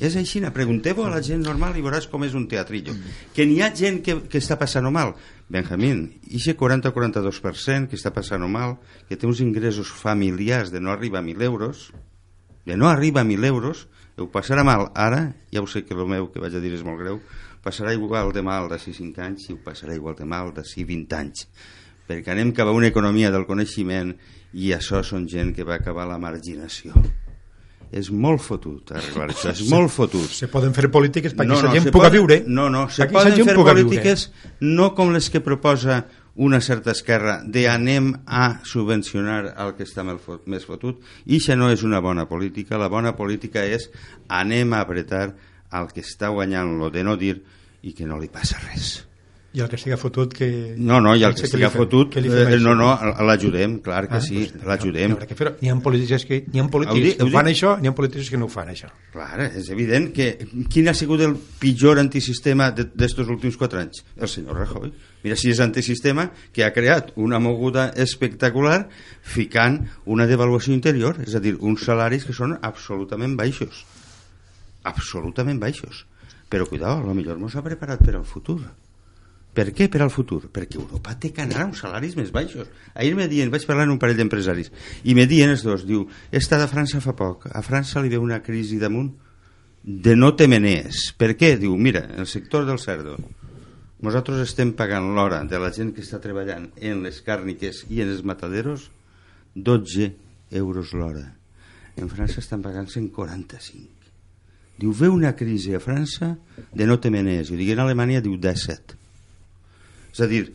És així, pregunteu a la gent normal i veuràs com és un teatrillo. Que n'hi ha gent que, que està passant mal. Benjamín, ixe 40-42% que està passant mal, que té uns ingressos familiars de no arribar a 1.000 euros, de no arriba a 1.000 euros, ho passarà mal ara, ja ho sé que el meu que vaig a dir és molt greu, passarà igual de mal d'ací 5 anys i ho passarà igual de mal d'ací 20 anys. Perquè anem cap a una economia del coneixement i això són gent que va acabar la marginació. És molt fotut arreglar això, és molt fotut. Se poden fer polítiques perquè No, no, la gent puga viure. No, no, se Perquè la poden fer polítiques no com les que proposa una certa esquerra de anem a subvencionar el que està més fot- més fotut i això no és una bona política la bona política és anem a apretar al que està guanyant lo de no dir i que no li passa res I el que estiga fotut que... no, no, i el que fem- fotut fem eh, no, no, l'ajudem clar que Ah, sí, doncs, l'ajudem que. N'hi ha polítics que, n'hi ha polítics que ho fan això, n'hi ha polítics que no ho fan això. Clar, és evident que quin ha sigut el pitjor antisistema de- d'estos últims quatre anys? El senyor Rajoy. Mira si és antisistema que ha creat una moguda espectacular ficant una devaluació interior, és a dir, uns salaris que són absolutament baixos. Absolutament baixos. Però cuidao, a lo millor mos ha preparat per al futur. Per què? Per al futur. Perquè Europa té que anar a uns salaris més baixos. Ahir me dient, vaig parlar amb un parell d'empresaris, i me dient els dos, diu, he estat a França fa poc, a França li ve una crisi damunt de no te menees. Per què? Diu, mira, el sector del cerdo, nosaltres estem pagant l'hora de la gent que està treballant en les càrniques i en els mataderos 12 euros l'hora. En França estan pagant 145. Diu, ve una crisi a França de no te menees. I dic, en Alemanya diu 17. És a dir,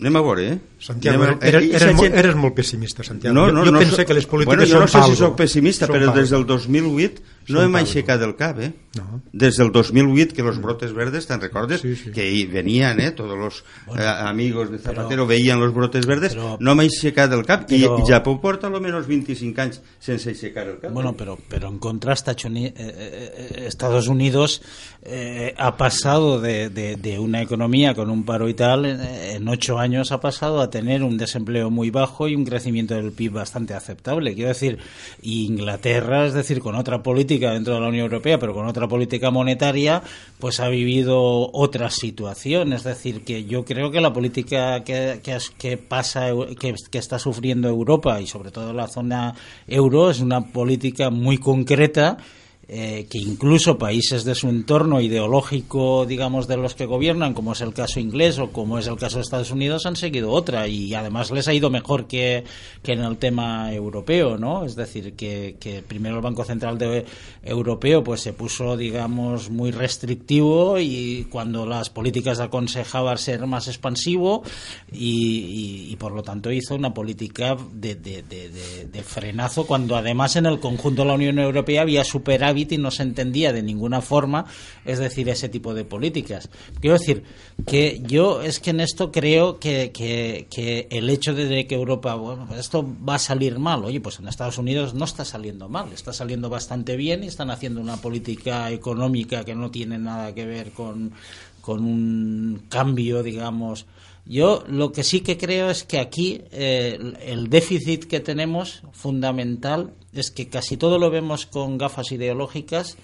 anem a veure, eh? Santiago, a- eres, i- i eres, sa molt, gent- eres molt pessimista, Santiago. no, no, jo no, penso so- que les polítiques bueno, jo són no sé si sóc pessimista, Són però des del 2008 no hem aixecat el cap, eh? No. Des del 2008, que los brotes verdes, ¿te recordes? Sí, sí. Que ahí venían, eh? Todos los eh, amigos de Zapatero veían los brotes verdes. però- no m'ha aixecat el cap. però- I Japó porta almenys 25 anys sense aixecar el cap. Bueno, pero, pero en contraste, Estados eh, eh, Estados Unidos eh, ha pasado de, de- de una economía con un paro y tal, en, ocho años ha pasado a tener un desempleo muy bajo y un crecimiento del PIB bastante aceptable. Quiero decir, Inglaterra, es decir, con otra política dentro de la Unión Europea, pero con otra política monetaria, pues ha vivido otra situación. Es decir, que yo creo que la política que, que, que pasa, que está sufriendo Europa y sobre todo la zona euro es una política muy concreta eh, que incluso países de su entorno ideológico, digamos, de los que gobiernan, como es el caso inglés o como es el caso de Estados Unidos, han seguido otra y además les ha ido mejor que, que en el tema europeo, ¿no? Es decir, que, primero el Banco Central de- Europeo pues se puso, digamos, muy restrictivo y cuando las políticas aconsejaban ser más expansivo y, por lo tanto hizo una política de- de- de frenazo cuando además en el conjunto de la Unión Europea había superávit y no se entendía de ninguna forma, es decir, ese tipo de políticas. Quiero decir que yo es que en esto creo que, que- que el hecho de que Europa, bueno, esto va a salir mal, oye, pues en Estados Unidos no está saliendo mal, está saliendo bastante bien y están haciendo una política económica que no tiene nada que ver con, con un cambio, digamos. Yo lo que sí que creo es que aquí eh, el- déficit que tenemos fundamental es que casi todo lo vemos con gafas ideológicas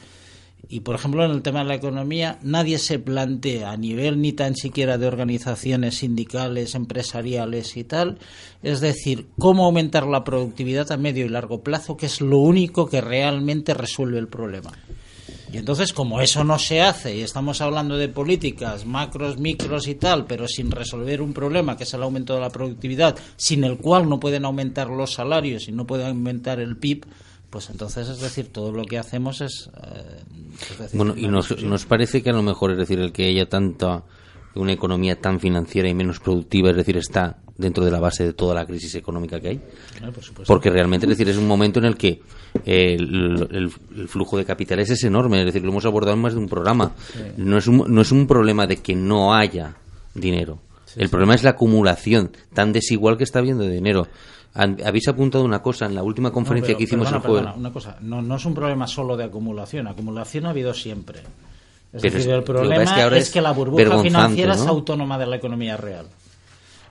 y, por ejemplo, en el tema de la economía, nadie se plantea a nivel ni tan siquiera de organizaciones sindicales, empresariales y tal, es decir, cómo aumentar la productividad a medio y largo plazo, que es lo único que realmente resuelve el problema. Y entonces, como eso no se hace y estamos hablando de políticas macros, micros y tal, pero sin resolver un problema que es el aumento de la productividad, sin el cual no pueden aumentar los salarios y no puede aumentar el PIB, pues entonces, es decir, todo lo que hacemos es. eh, es decir, Bueno, y nos, nos parece que a lo mejor, es decir, el que haya tanta una economía tan financiera y menos productiva, es decir, está dentro de la base de toda la crisis económica que hay. Claro, por supuesto. Porque realmente, es decir, es un momento en el que eh, el, el- el flujo de capitales es enorme, es decir, lo hemos abordado en más de un programa. No, es un, no es un problema de que no haya dinero. el problema es la acumulación tan desigual que está habiendo de dinero. Habéis apuntado una cosa en la última conferencia No, pero, que hicimos perdona, el jueves. perdona, una cosa, no, no es un problema solo de acumulación, acumulación ha habido siempre. Es Pero decir, el problema es que ahora es es que la burbuja financiera es ¿no? autónoma de la economía real.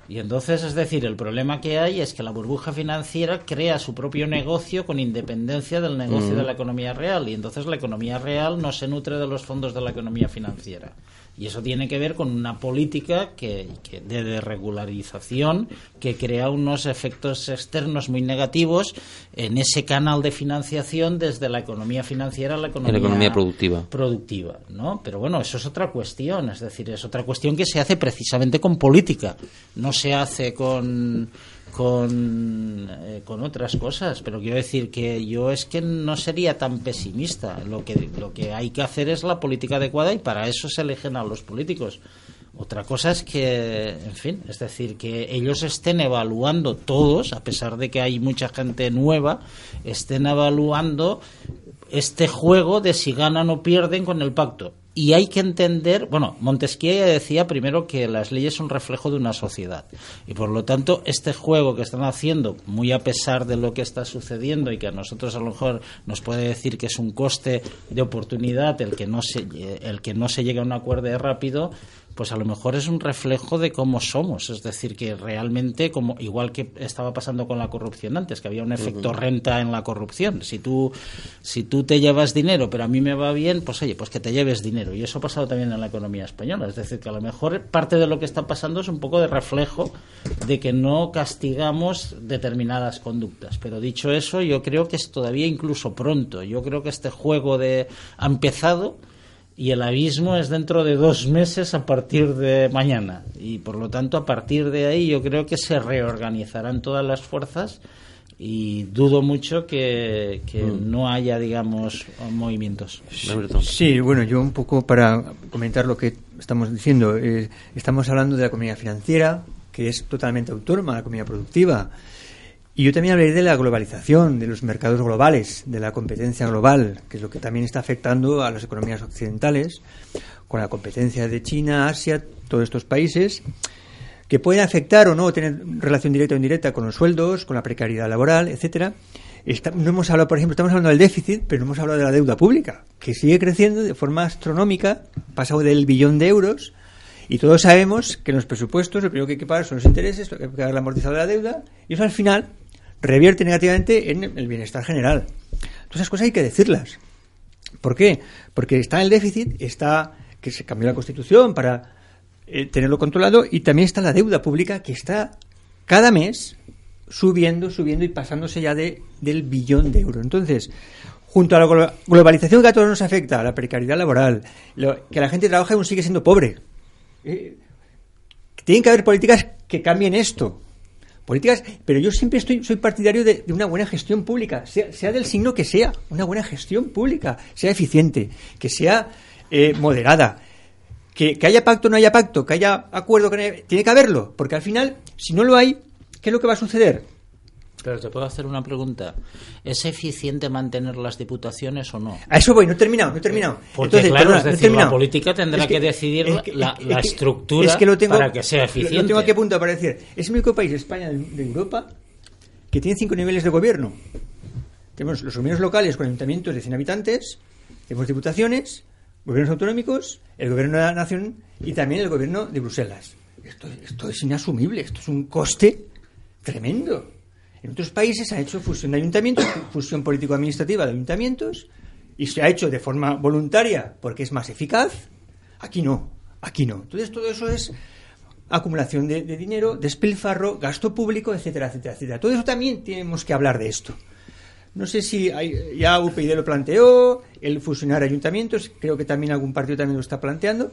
Y entonces, es decir, el problema que hay es que la burbuja financiera crea su propio negocio con independencia del negocio Mm. de la economía real. Y entonces la economía real no se nutre de los fondos de la economía financiera. Y eso tiene que ver con una política que, que de desregularización que crea unos efectos externos muy negativos en ese canal de financiación desde la economía financiera a la economía, economía productiva. productiva, ¿no? Pero bueno, eso es otra cuestión, es decir, es otra cuestión que se hace precisamente con política, no se hace con con, eh, con otras cosas, pero quiero decir que yo es que no sería tan pesimista. Lo que, lo que hay que hacer es la política adecuada y para eso se eligen a los políticos. Otra cosa es que, en fin, es decir, que ellos estén evaluando todos, a pesar de que hay mucha gente nueva, estén evaluando este juego de si ganan o pierden con el pacto. Y hay que entender, bueno, Montesquieu ya decía primero que las leyes son reflejo de una sociedad. Y por lo tanto, este juego que están haciendo, muy a pesar de lo que está sucediendo y que a nosotros a lo mejor nos puede decir que es un coste de oportunidad el que no se, el que no se llegue a un acuerdo rápido, pues a lo mejor es un reflejo de cómo somos. Es decir, que realmente, como igual que estaba pasando con la corrupción antes, que había un efecto renta en la corrupción. Si tú, si tú te llevas dinero, pero a mí me va bien, pues oye, pues que te lleves dinero. Y eso ha pasado también en la economía española. Es decir, que a lo mejor parte de lo que está pasando es un poco de reflejo de que no castigamos determinadas conductas. Pero dicho eso, yo creo que es todavía incluso pronto. Yo creo que este juego de ha empezado y el abismo es dentro de dos meses a partir de mañana. Y por lo tanto, a partir de ahí yo creo que se reorganizarán todas las fuerzas y dudo mucho que, que no haya, digamos, movimientos. Sí, bueno, yo un poco para comentar lo que estamos diciendo. eh, estamos hablando de la economía financiera, que es totalmente autónoma, la economía productiva. Y yo también hablaré de la globalización, de los mercados globales, de la competencia global, que es lo que también está afectando a las economías occidentales, con la competencia de China, Asia, todos estos países, que pueden afectar o no, tener relación directa o indirecta con los sueldos, con la precariedad laboral, etcétera. No hemos hablado, por ejemplo, estamos hablando del déficit, pero no hemos hablado de la deuda pública, que sigue creciendo de forma astronómica, pasado del billón de euros, y todos sabemos que en los presupuestos lo primero que hay que pagar son los intereses, lo que hay que pagar la amortizadora de la deuda, y eso al final revierte negativamente en el bienestar general. Todas esas cosas hay que decirlas. ¿Por qué? Porque está el déficit, está que se cambió la Constitución para eh, tenerlo controlado y también está la deuda pública que está cada mes subiendo, subiendo y pasándose ya de, del billón de euros. Entonces, junto a la glo- globalización que a todos nos afecta, a la precariedad laboral, que la gente trabaja aún sigue siendo pobre, eh, tienen que haber políticas que cambien esto. Políticas, pero yo siempre estoy, soy partidario de, una buena gestión pública, sea, sea del signo que sea, una buena gestión pública, sea eficiente, que sea eh, moderada, que, que haya pacto o no haya pacto, que haya acuerdo, que no haya- tiene que haberlo, porque al final, si no lo hay, ¿qué es lo que va a suceder? Pero te puedo hacer una pregunta. ¿Es eficiente mantener las diputaciones o no? A eso voy, no he terminado, no he terminado. Porque, claro, perdona, es decir, la política tendrá Es que decidir la- la- es la estructura lo tengo- para que sea eficiente. Lo tengo aquí a punto para decir. Es el único país, España, de de Europa, que tiene cinco niveles de gobierno. Tenemos los gobiernos locales con ayuntamientos de 100 habitantes, tenemos diputaciones, gobiernos autonómicos, el gobierno de la nación y también el gobierno de Bruselas. Esto, esto es inasumible, esto es un coste tremendo. En otros países se ha hecho fusión de ayuntamientos, fusión político-administrativa de ayuntamientos, y se ha hecho de forma voluntaria porque es más eficaz. Aquí no, aquí no. Entonces todo eso es acumulación de, de dinero, despilfarro, gasto público, etcétera, etcétera, etcétera. Todo eso también tenemos que hablar de esto. No sé si hay- ya UPyD lo planteó, el fusionar ayuntamientos, creo que también algún partido también lo está planteando,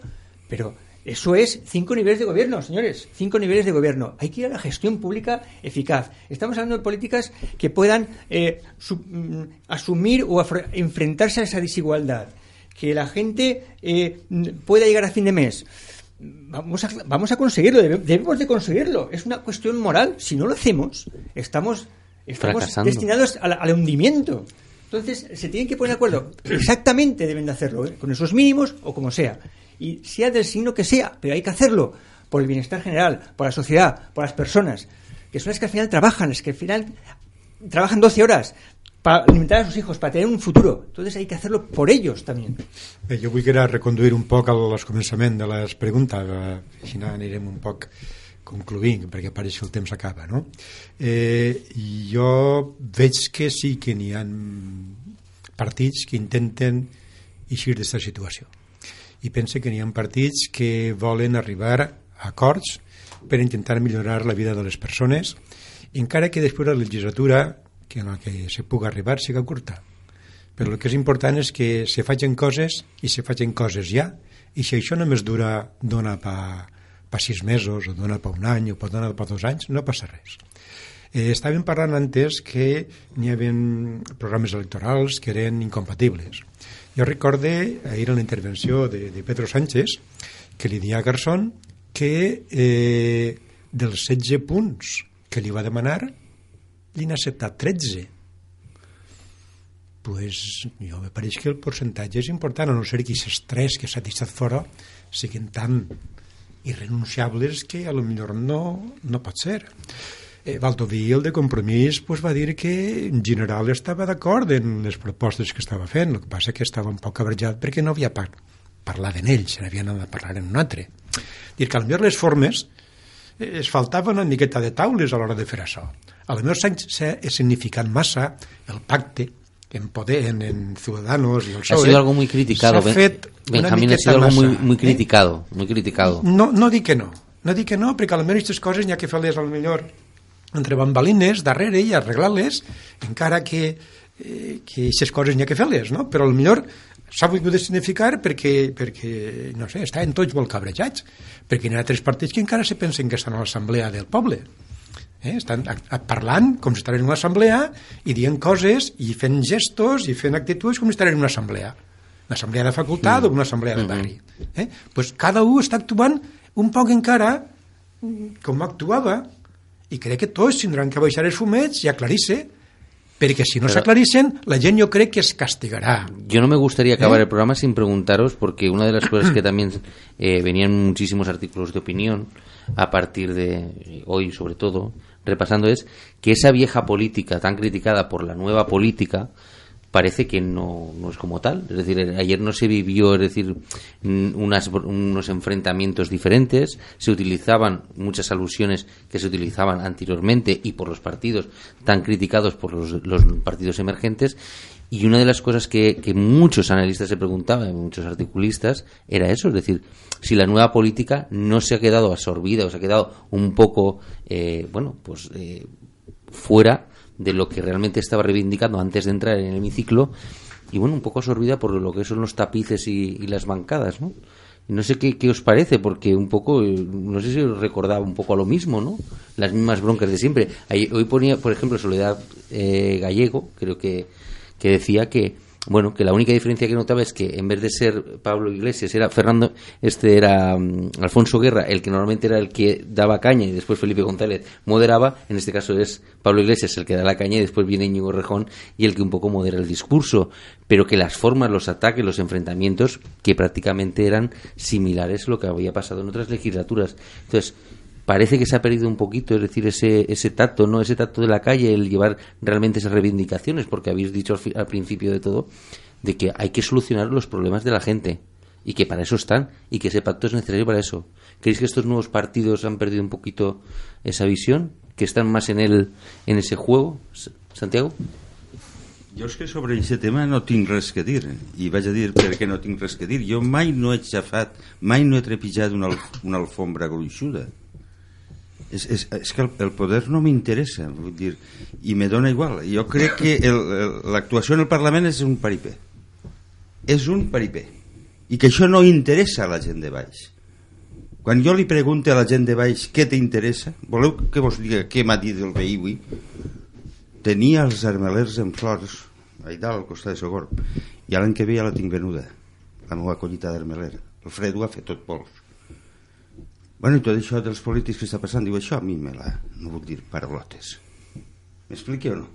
pero eso es cinco niveles de gobierno, señores, cinco niveles de gobierno. Hay que ir a la gestión pública eficaz. Estamos hablando de políticas que puedan eh, mm, asumir o enfrentarse a esa desigualdad, que la gente eh, pueda llegar a fin de mes. Vamos a, vamos a conseguirlo, debe- debemos de conseguirlo. Es una cuestión moral. Si no lo hacemos, estamos, estamos Fracasando. destinados al, al hundimiento. Entonces, se tienen que poner de acuerdo. Exactamente deben de hacerlo, ¿eh? con esos mínimos o como sea. Y sea del signo que sea, pero hay que hacerlo por el bienestar general, por la sociedad, por las personas, que son las que al final trabajan, las que al final trabajan 12 horas para alimentar a sus hijos, para tener un futuro. Entonces hay que hacerlo por ellos también. Bé, jo vull era reconduir un poc al començament de les preguntes, eh, així anirem un poc concluint, perquè pareix que el temps acaba, no? Eh, jo veig que sí que n'hi ha partits que intenten eixir d'aquesta situació. I pense que n'hi ha partits que volen arribar a acords per intentar millorar la vida de les persones, encara que després la legislatura que en la que se pugui arribar siga curta. Però el que és important és que se facin coses i se facin coses ja i si això només dura dona pa, pa sis mesos o dona pa un any o pot donar pa dos anys no passa res. Eh, estàvem parlant antes que n'hi havia programes electorals que eren incompatibles jo recorde ahir en la intervenció de, de Pedro Sánchez que li dia a Garzón que eh, dels 16 punts que li va demanar li n'ha acceptat 13 pues jo me pareix que el percentatge és important, a no ser que aquests tres que s'ha deixat fora siguin tan irrenunciables que a lo millor no, no pot ser. Eh, Valdoví, el de Compromís, pues, va dir que en general estava d'acord en les propostes que estava fent, el que passa que estava un poc cabrejat perquè no havia pac parlaven ells, se n'havien anat a parlar en un altre. Dir que potser les formes eh, es faltava una miqueta de taules a l'hora de fer això. A lo millor s'ha significat massa el pacte en poder en, en Ciudadanos y el Ha PSOE. sido algo muy criticado. Ben- Benjamín ha sido algo muy, massa, muy eh? criticado, muy criticado. No, no dic que no. No dic que no, perquè potser aquestes coses n'hi ha que fer-les al millor entre bambalines, darrere, i arreglar-les, encara que, eh, que aquestes coses n'hi ha que fer-les, no? Però al millor s'ha volgut significar perquè, perquè, no sé, estaven tots molt cabrejats, perquè hi ha altres partits que encara se pensen que estan a l'assemblea del poble. Eh? Estan a, a, parlant com si estiguessin en una assemblea i dient coses i fent gestos i fent actituds com si estiguessin en una assemblea. Una assemblea de facultat mm. o una assemblea de barri. Eh? Pues cada un està actuant un poc encara com actuava i crec que tots tindran que baixar els fumets i aclarir-se perquè si no Però- s'aclarissen la gent jo crec que es castigarà Yo no me gustaría acabar ¿Eh? el programa sin preguntaros, porque una de las cosas que también eh, venían muchísimos artículos de opinión a partir de eh, hoy, sobre todo, repasando, es que esa vieja política tan criticada por la nueva política parece que no, no es como tal. Es decir, ayer no se vivió, es decir, unas, unos enfrentamientos diferentes, se utilizaban muchas alusiones que se utilizaban anteriormente y por los partidos tan criticados por los, los partidos emergentes. Y una de las cosas que, que muchos analistas se preguntaban, muchos articulistas, era eso, es decir, si la nueva política no se ha quedado absorbida o se ha quedado un poco, eh, bueno, pues eh, fuera de lo que realmente estaba reivindicando antes de entrar en el hemiciclo y bueno, un poco absorbida por lo que son los tapices y, las bancadas, ¿no? No sé qué, qué os parece, porque un poco, eh, no sé si os recordaba un poco a lo mismo, ¿no? Las mismas broncas de siempre. Hoy ponía, por ejemplo, Soledad eh, Gallego, creo que, que decía que, bueno, que la única diferencia que notaba es que en vez de ser Pablo Iglesias, era Fernando, este era mm, Alfonso Guerra, el que normalmente era el que daba caña y después Felipe González moderaba, en este caso es Pablo Iglesias el que da la caña y después viene Íñigo Rejón y el que un poco modera el discurso, pero que las formas, los ataques, los enfrentamientos, que prácticamente eran similares a lo que había pasado en otras legislaturas. Entonces, parece que se ha perdido un poquito, es decir, ese, ese tacto, ¿no? Ese tacto de la calle, el llevar realmente esas reivindicaciones, porque habéis dicho al, fi- al principio de todo de que hay que solucionar los problemas de la gente y que para eso están y que ese pacto es necesario para eso. ¿Creéis que estos nuevos partidos han perdido un poquito esa visión? ¿Que están más en, el, en ese juego? Santiago? Jo és que sobre aquest tema no tinc res que dir i vaig a dir perquè no tinc res que dir jo mai no he xafat mai no he trepitjat una, una alfombra gruixuda és, és, és que el, el poder no m'interessa vull dir, i me dona igual. Jo crec que l'actuació en el Parlament és un paripé. És un paripé. I que això no interessa a la gent de baix quan jo li pregunto a la gent de baix què t'interessa voleu que vos diga què m'ha dit el veí avui? Tenia els armelers en flors allà dalt al costat de Sogor i l'any que ve ja la tinc venuda la meva collita d'armeler. El fred ho ha fet tot pols bueno, i tot això dels polítics que està passant diu això a mi me la no vull dir paraulotes m'expliqui o no?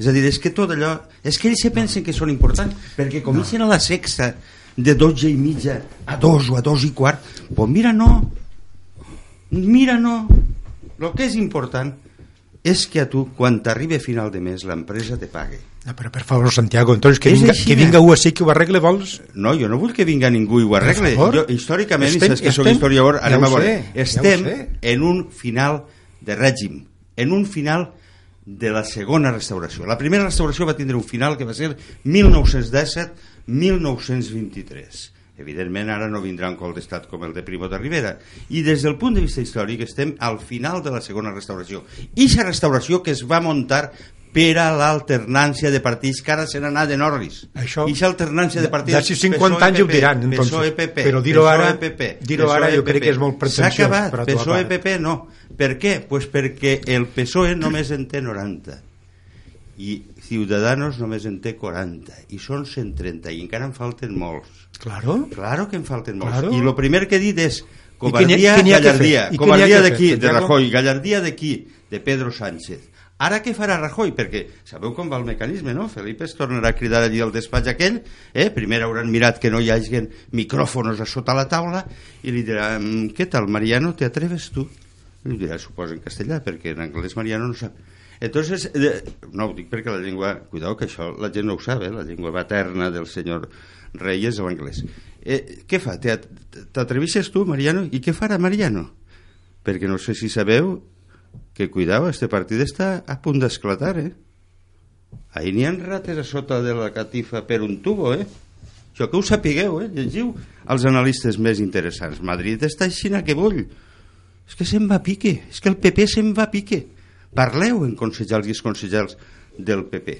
és a dir, és que tot allò és que ells se pensen que són importants perquè comencen a la sexta de 12 i mitja a 2 o a 2 i quart pues mira no mira no el que és important és que a tu, quan t'arribi a final de mes, l'empresa te pague. No, però per favor Santiago, entonces que vinga, que eh? vinga un així que ho arregle vols? No, jo no vull que vinga ningú i ho arregle. Jo, històricament, Estem- i saps que soc estem- historiador, ja anem a veure, sé, ja estem sé. en un final de règim, en un final de la segona restauració. La primera restauració va tindre un final que va ser 1917-1923. Evidentment, ara no vindrà un col d'estat com el de Primo de Rivera. I des del punt de vista històric estem al final de la segona restauració. I aquesta restauració que es va muntar per a l'alternància de partits que ara se n'ha anat en orris. Això- I alternància de partits... D'ací 50 anys ho diran, entonces. PSOE, PP, Però dir-ho PSOE, ara- PP, dir-ho ara jo crec que és molt pretensiós S'ha acabat, PSOE. PP no. Per què? Pues perquè el PSOE només en té 90 i Ciudadanos només en té 40 i són 130 i encara en falten molts Claro. claro que en falten molts Claro. i el primer que he dit és covardia, gallardia covardia d'aquí, de? Rajoy gallardia d'aquí, de Pedro Sánchez Ara què farà Rajoy? Perquè sabeu com va el mecanisme, no? Felipe es tornarà a cridar allí al despatx aquell, eh? primer hauran mirat que no hi hagi micròfonos a sota la taula i li dirà, "Mm, què tal, Mariano, te atreves tu? Li dirà, suposo en castellà, perquè en anglès Mariano no sap. Entonces, eh, no ho dic perquè la llengua... Cuidao, que això la gent no ho sap, eh? la llengua materna del senyor Reyes és l'anglès. Eh, què fa? T'atrevixes tu, Mariano? I què farà Mariano? Perquè no sé si sabeu que, cuidao, este partit està a punt d'esclatar, eh? Ahir n'hi ha rates a sota de la catifa per un tubo, eh? Això que ho sapigueu, eh? Llegiu els analistes més interessants. Madrid està així que vull. És que se'n va pique, és que el PP se'n va pique. Parleu en consellers i exconsellers del PP.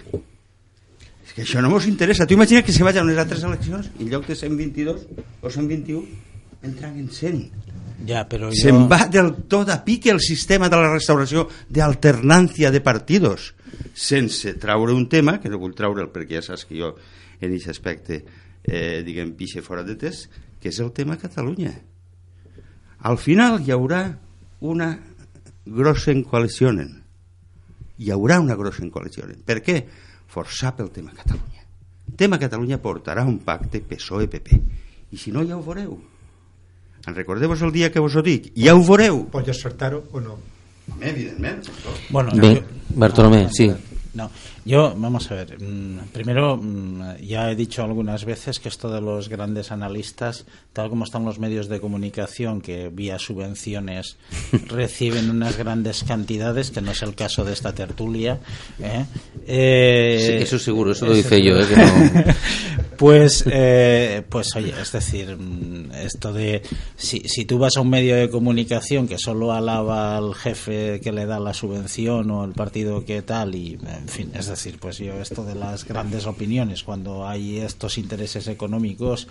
És que això no mos interessa. Tu imagina que se vaja a unes altres eleccions i en lloc de 122 o 121 en traguen 100. Ya, pero yo... Se'n va del tot a pique el sistema de la restauració d'alternància de partidos sense traure un tema, que no vull traure'l perquè ja saps que jo en aquest aspecte eh, diguem pixe fora de test, que és el tema Catalunya. Al final hi haurà una grossa coalició. Hi haurà una grossa coalició. Per què? Forçar pel tema Catalunya. El tema Catalunya portarà un pacte PSOE-PP. I si no, ja ho veureu. En recordeu-vos el dia que vos ho dic? Ja ho veureu. Pots acertar-ho o no. Home, evidentment. Bueno, Bé, Bartolomé, sí. No, yo, vamos a ver, mm, primero, mm, ya he dicho algunas veces que esto de los grandes analistas, tal como están los medios de comunicación, que vía subvenciones reciben unas grandes cantidades, que no es el caso de esta tertulia, ¿eh? Eh, Sí, eso seguro, eso lo hice yo. ¿eh? que no- Pues, eh, pues oye, es decir, mm, esto de si, si tú vas a un medio de comunicación que solo alaba al jefe que le da la subvención o el partido que tal y en fin, es decir, pues yo esto de las grandes opiniones cuando hay estos intereses económicos,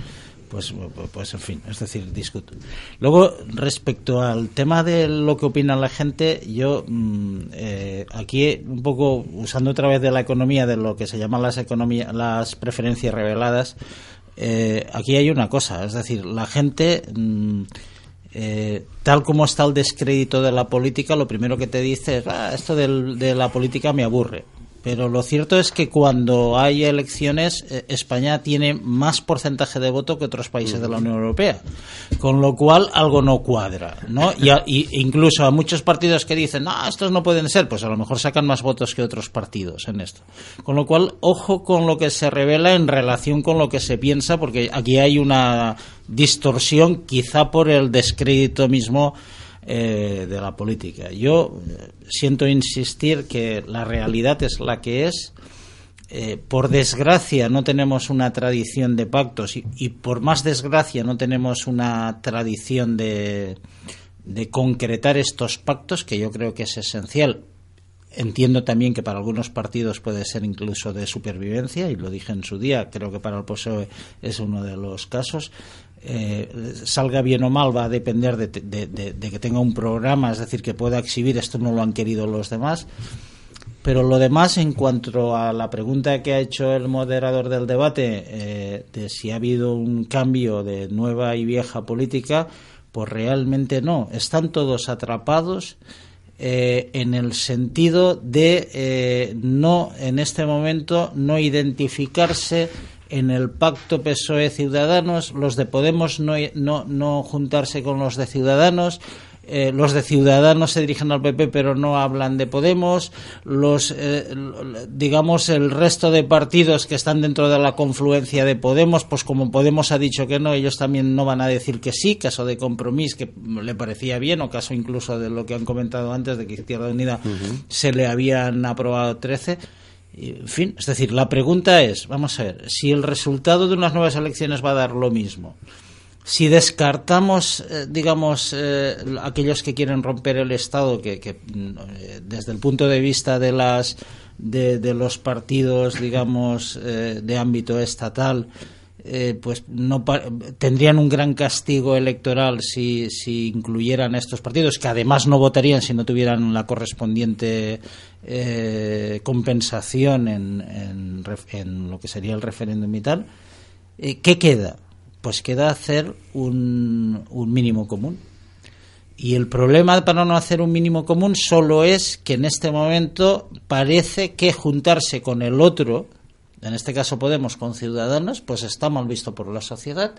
pues, pues en fin, es decir, discuto. Luego, respecto al tema de lo que opina la gente, yo mm, eh, aquí un poco usando otra vez de la economía, de lo que se llaman las economía, las preferencias reveladas, eh, aquí hay una cosa, es decir, la gente mm, eh, tal como está el descrédito de la política, lo primero que te dice es, "Ah, esto de la política me aburre. Pero lo cierto es que cuando hay elecciones, eh, España tiene más porcentaje de voto que otros países de la Unión Europea. Con lo cual, algo no cuadra. ¿no? Y, a- y incluso a muchos partidos que dicen, no, estos no pueden ser, pues a lo mejor sacan más votos que otros partidos en esto. Con lo cual, ojo con lo que se revela en relación con lo que se piensa, porque aquí hay una distorsión, quizá por el descrédito mismo eh, de la política. Yo eh, siento insistir que la realidad es la que es. Eh, por desgracia no tenemos una tradición de pactos y, por más desgracia no tenemos una tradición de, de concretar estos pactos que yo creo que es esencial. Entiendo también que para algunos partidos puede ser incluso de supervivencia, y lo dije en su día, creo que para el PSOE es uno de los casos. Eh, salga bien o mal va a depender de, de- de- que tenga un programa, es decir, que pueda exhibir, esto no lo han querido los demás. Pero lo demás, en cuanto a la pregunta que ha hecho el moderador del debate, eh, de si ha habido un cambio de nueva y vieja política, pues realmente no. Están todos atrapados eh, en el sentido de eh, no, en este momento, no identificarse en el pacto PSOE Ciudadanos, los de Podemos no, no, no juntarse con los de Ciudadanos, eh, los de Ciudadanos se dirigen al PP pero no hablan de Podemos, los eh, digamos el resto de partidos que están dentro de la confluencia de Podemos, pues como Podemos ha dicho que no, ellos también no van a decir que sí, caso de compromiso que le parecía bien o caso incluso de lo que han comentado antes de que Izquierda Unida se le habían aprobado 13. Y, En fin, es decir, la pregunta es, vamos a ver, si el resultado de unas nuevas elecciones va a dar lo mismo, si descartamos, eh, digamos, eh, aquellos que quieren romper el Estado, que, eh, desde el punto de vista de las de, los partidos, digamos, eh, de ámbito estatal, eh, pues no tendrían un gran castigo electoral si, si incluyeran a estos partidos, que además no votarían si no tuvieran la correspondiente compensación en, en en lo que sería el referéndum y tal. ¿Qué queda? Pues queda hacer un, un mínimo común. Y el problema para no hacer un mínimo común solo es que en este momento parece que juntarse con el otro, en este caso Podemos con Ciudadanos, pues está mal visto por la sociedad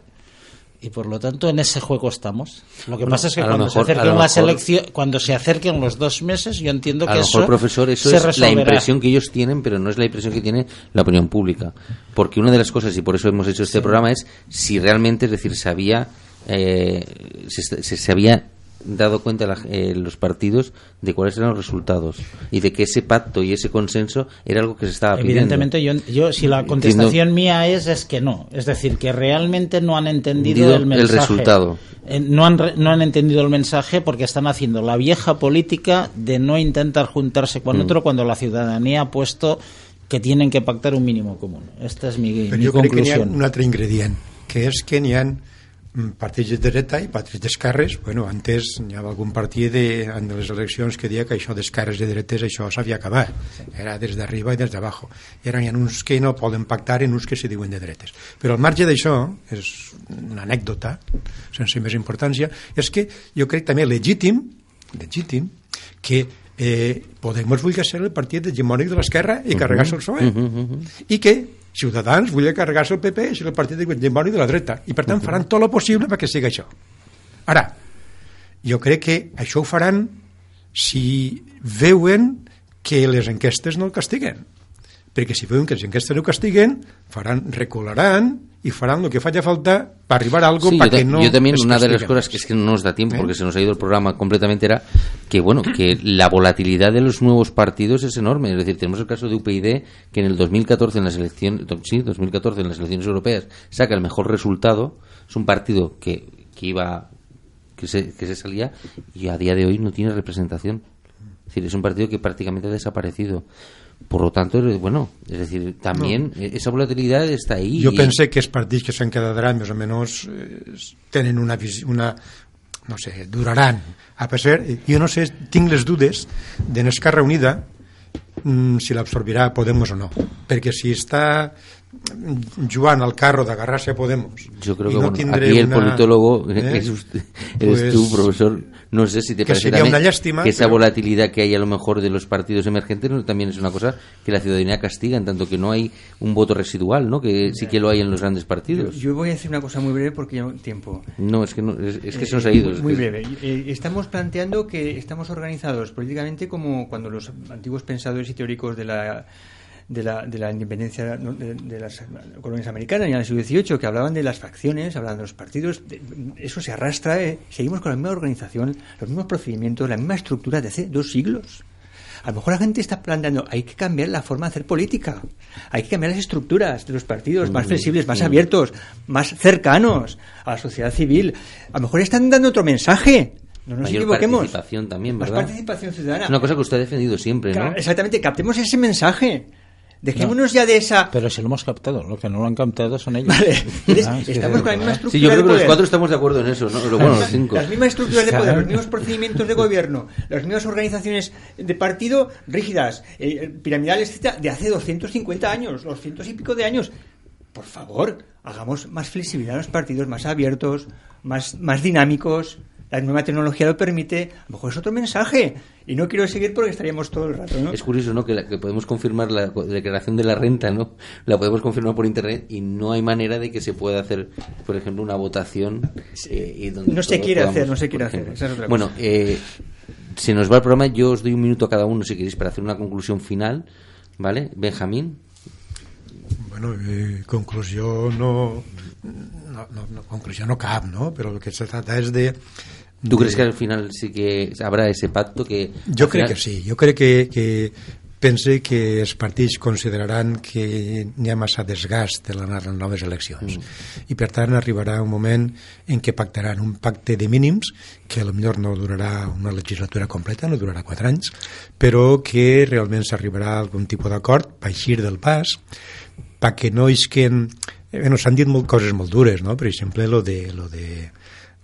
y por lo tanto en ese juego estamos. Lo que Bueno, pasa es que a lo cuando, mejor- se a lo acerquen las mejor- elecciones, cuando se acerquen los dos meses, yo entiendo A que lo eso mejor, profesor, eso se es la resolverá. impresión que ellos tienen, pero no es la impresión que tiene la opinión pública. Porque una de las cosas, y por eso hemos hecho este programa, es si realmente, es decir, se había, eh, se, se- se había dado cuenta la- eh, los partidos de cuáles eran los resultados y de que ese pacto y ese consenso era algo que se estaba pidiendo. Evidentemente, yo, yo si la contestación mía es es que no, es decir, que realmente no han entendido el el mensaje. resultado. Eh, no han no han entendido el mensaje porque están haciendo la vieja política de no intentar juntarse Mm. con otro cuando la ciudadanía ha puesto que tienen que pactar un mínimo común. Esta es mi, que n'hi ha conclusión. un altre ingredient, que és que n'hi ha mm, partits de dreta i partits d'esquerres. Bueno, antes n'hi havia algun partit de, en les eleccions que deia que això d'esquerres i dretes això s'havia acabat. Era des d'arriba i des d'abajo. I ara n'hi ha uns que no poden pactar en uns que se diuen de dretes. Però al marge d'això, és una anècdota, sense més importància, és que jo crec també legítim, legítim, que eh, Podemos vulgui ser el partit hegemònic de l'esquerra i carregar-se el PSOE. I que Ciutadans volia carregar-se el PP i ser el partit hegemònic de la dreta. I per tant faran tot el possible perquè sigui això. Ara, jo crec que això ho faran si veuen que les enquestes no el castiguen perquè si veuen que les enquestes no el castiguen faran, recolaran y faran lo que faci falta para arribar a algo Sí, para que no yo también una de las cosas que es que no nos da tiempo ¿Eh? porque se nos ha ido el programa completamente era que bueno que la volatilidad de los nuevos partidos es enorme. Es decir tenemos el caso de UPyD que en el 2014 en las elecciones sí 2014 en las elecciones europeas saca el mejor resultado. Es un partido que, que iba que se, que se salía y a día de hoy no tiene representación. Es decir es un partido que prácticamente ha desaparecido por lo tanto bueno es decir también eh, esa volatilidad está ahí Jo y- pense que els partits que s'han quedat ara més o menys eh, tenen una, una no sé, duraran a pesar, jo no sé, tinc les dudes de Esquerra Unida mm, si l'absorbirà Podemos o no perquè si està jugant al carro d'agarrar-se a Podemos Yo creo que no bueno, aquí el una- politólogo ¿eh? es usted- eres Pues, tú, profesor. No sé si te parece sería también una lástima, que esa pero- volatilidad que hay a lo mejor de los partidos emergentes ¿no? también es una cosa que la ciudadanía castiga, en tanto que no hay un voto residual, ¿no? Que sí que lo hay en los grandes partidos. yo voy a decir una cosa muy breve porque ya no tiempo. No, es que, no, es, es que se Eh, nos ha ido. es Muy que- breve. Eh, estamos planteando que estamos organizados políticamente como cuando los antiguos pensadores y teóricos de la de la, de la independencia de, de las colonias americanas en el siglo XVIII que hablaban de las facciones, hablaban de los partidos, de- eso se arrastra, eh, seguimos con la misma organización, los mismos procedimientos, la misma estructura de hace dos siglos. A lo mejor la gente está planteando, hay que cambiar la forma de hacer política, hay que cambiar las estructuras de los partidos, más flexibles, más abiertos, más cercanos a la sociedad civil. A lo mejor están dando otro mensaje. No nos Mayor equivoquemos. participación también, Más ¿verdad? participación ciudadana. Es una cosa que usted ha defendido siempre, ¿no? Exactamente, captemos ese mensaje. Dejémonos ya de esa. Pero si lo hemos captado, lo que no lo han captado son ellos. Vale, entonces, Ah, estamos con la misma estructura Sí, yo creo de que los cuatro estamos de acuerdo en eso, ¿no? Pero bueno, los cinco. Las mismas estructuras de poder, los mismos procedimientos de gobierno, las mismas organizaciones de partido rígidas, eh, piramidales, etcétera, de hace 250 años, 200 y pico de años. Por favor, hagamos más flexibilidad a los partidos, más abiertos, más, más dinámicos. La nueva tecnología lo permite. A lo mejor es otro mensaje. Y no quiero seguir porque estaríamos todo el rato, ¿no? Es curioso, ¿no? Que, la- que podemos confirmar la declaración de la renta, ¿no? La podemos confirmar por internet y no hay manera de que se pueda hacer, por ejemplo, una votación. eh, y donde No se quiere podamos, hacer, no se quiere hacer, ejemplo. esa es otra bueno, cosa. eh, se nos va el programa. Yo os doy un minuto a cada uno, si queréis, para hacer una conclusión final, ¿vale? Benjamín. Bueno, eh, conclusió no, no, no, no, conclusió no cap, no? Però el que se trata és de... ¿Tú crees que al final sí que habrá ese pacto que... Jo crec final- que sí, jo crec que, que pense que els partits consideraran que n'hi ha massa desgast de les noves eleccions Mm. i per tant arribarà un moment en què pactaran un pacte de mínims que millor no durarà una legislatura completa, no durarà quatre anys però que realment s'arribarà a algun tipus d'acord per eixir del pas perquè no isquen eh, bueno, s'han dit molt coses molt dures no? per exemple lo de, lo de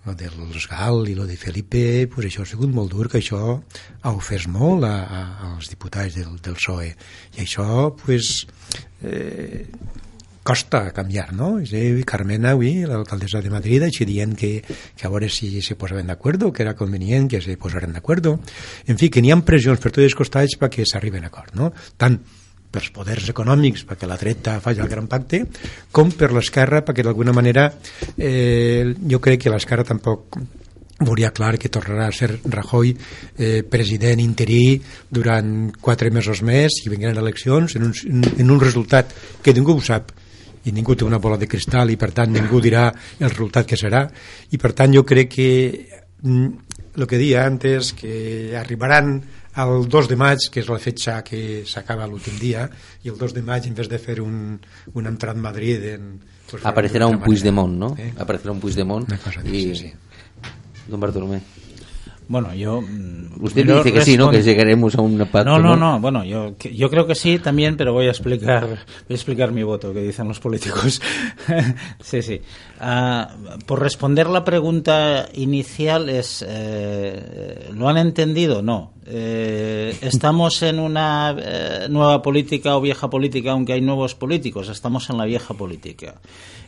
lo de los Gal i lo de Felipe, pues això ha sigut molt dur, que això ha ofès molt a, a, als diputats del, del PSOE. I això, pues, eh, costa canviar, no? I Carmena, avui, l'alcaldessa de Madrid, així dient que, que a veure si se posaven d'acord, que era convenient que se posaren d'acord. En fi, que n'hi ha pressions per tots els costats perquè s'arriben a acord, no? Tant pels poders econòmics perquè la dreta faci el gran pacte com per l'esquerra perquè d'alguna manera eh, jo crec que l'esquerra tampoc veuria clar que tornarà a ser Rajoy eh, president interí durant quatre mesos més i vindran eleccions en un, en un resultat que ningú ho sap i ningú té una bola de cristal i per tant ningú dirà el resultat que serà. I per tant jo crec que mm, el que deia antes que arribaran el 2 de maig, que és la fetxa que s'acaba l'últim dia, i el 2 de maig, en vez de fer un, un entrat a Madrid... En, pues, Aparecerà un Puigdemont, no? Eh? Aparecerà un Puigdemont. Una cosa i... sí, sí. Don Bartolomé. Bueno, yo. mm, Usted primero dice que sí, ¿no? Que llegaremos a un pacto. No, no, no. Bueno, yo, yo creo que sí también, pero voy a explicar, voy a explicar mi voto, que dicen los políticos. sí, sí. Ah, por responder la pregunta inicial es, eh, ¿lo han entendido? No. Eh, estamos en una eh, nueva política o vieja política, aunque hay nuevos políticos. Estamos en la vieja política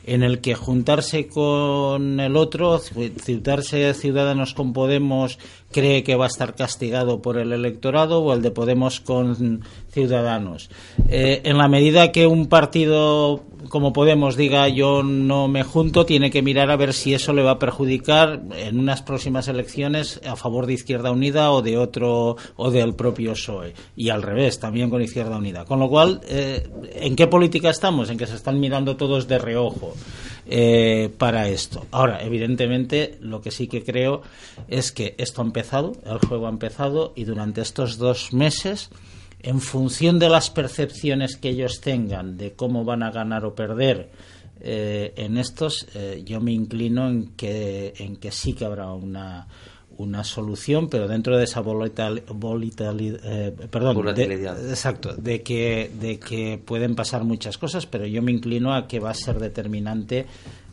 en el que juntarse con el otro, juntarse Ciudadanos con Podemos, cree que va a estar castigado por el electorado o el de Podemos con Ciudadanos. Eh, en la medida que un partido como Podemos diga yo no me junto, tiene que mirar a ver si eso le va a perjudicar en unas próximas elecciones a favor de Izquierda Unida o de otro o del propio PSOE y al revés también con Izquierda Unida. Con lo cual, eh, ¿en qué política estamos? En que se están mirando todos de reojo eh, para esto. Ahora, evidentemente, lo que sí que creo es que esto ha empezado, el juego ha empezado y durante estos dos meses en función de las percepciones que ellos tengan de cómo van a ganar o perder eh, en estos, eh, yo me inclino en que, en que sí que habrá una, una solución, pero dentro de esa volatil, volatil- eh, perdón, de- Volatilidad. exacto, de que, de que pueden pasar muchas cosas, pero yo me inclino a que va a ser determinante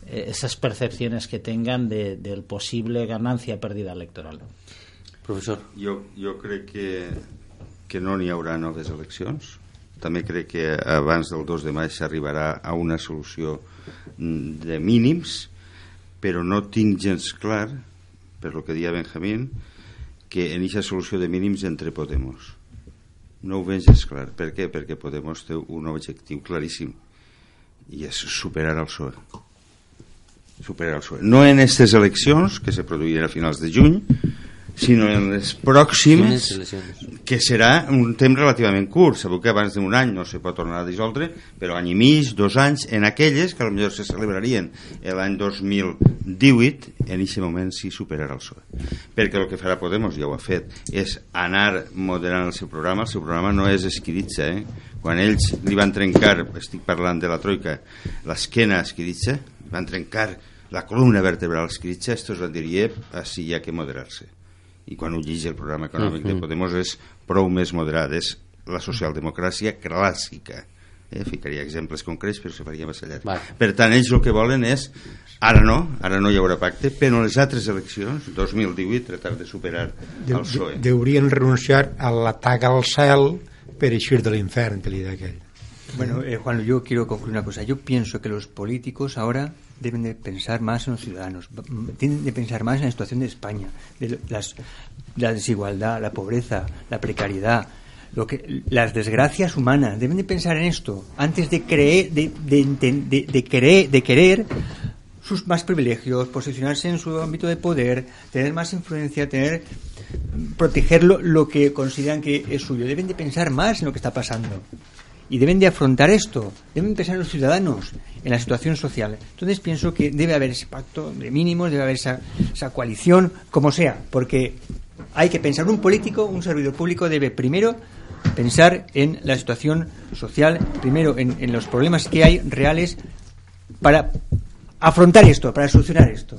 eh, esas percepciones que tengan de, del posible ganancia pérdida electoral. Professor. Jo, jo crec que, que no n'hi haurà noves eleccions. També crec que abans del 2 de maig s'arribarà a una solució mm, de mínims, però no tinc gens clar, per lo que deia Benjamín, que en aquesta solució de mínims entre Podemos. No ho veig gens clar. Per què? Perquè Podemos té un objectiu claríssim i és superar el PSOE superar el PSOE. No en aquestes eleccions, que se produiran a finals de juny, sinó en les pròximes, que serà un temps relativament curt. Sabeu que abans d'un any no se pot tornar a dissoldre, però any i mig, dos anys, en aquelles que potser se celebrarien l'any 2018, en aquest moment sí superarà el PSOE. Perquè el que farà Podemos, ja ho ha fet, és anar moderant el seu programa. El seu programa no és esquiritza, eh? Quan ells li van trencar, estic parlant de la troika, l'esquena esquiritza, van trencar la columna vertebral a esquiritza, estos van dir, "Iep, així hi ha que moderar-se i quan ho llegeix el programa econòmic de Podemos és prou més moderat, és la socialdemocràcia clàssica. Eh? Ficaria exemples concrets, però se faria massa llarg. Vale. Per tant, ells el que volen és, ara no, ara no hi haurà pacte, però en les altres eleccions, 2018, tratar de superar De, el PSOE. de, deurien renunciar a l'atac al cel per eixir de l'infern, que li deia aquell. Bueno, eh, Juan, yo quiero concluir una cosa. Yo pienso que los políticos ahora deben de pensar más en los ciudadanos, tienen de pensar más en la situación de España, de las, la desigualdad, la pobreza, la precariedad, lo que, las desgracias humanas. Deben de pensar en esto antes de creer, de, enten- de- querer, sus más privilegios, posicionarse en su ámbito de poder, tener más influencia, tener proteger lo que consideran que es suyo. Deben de pensar más en lo que está pasando y deben de afrontar esto, deben pensar en los ciudadanos, en la situación social. Entonces pienso que debe haber ese pacto de mínimos, debe haber esa, coalición, como sea, porque hay que pensar, un político, un servidor público debe primero pensar en la situación social, primero en los problemas que hay reales para afrontar esto, para solucionar esto.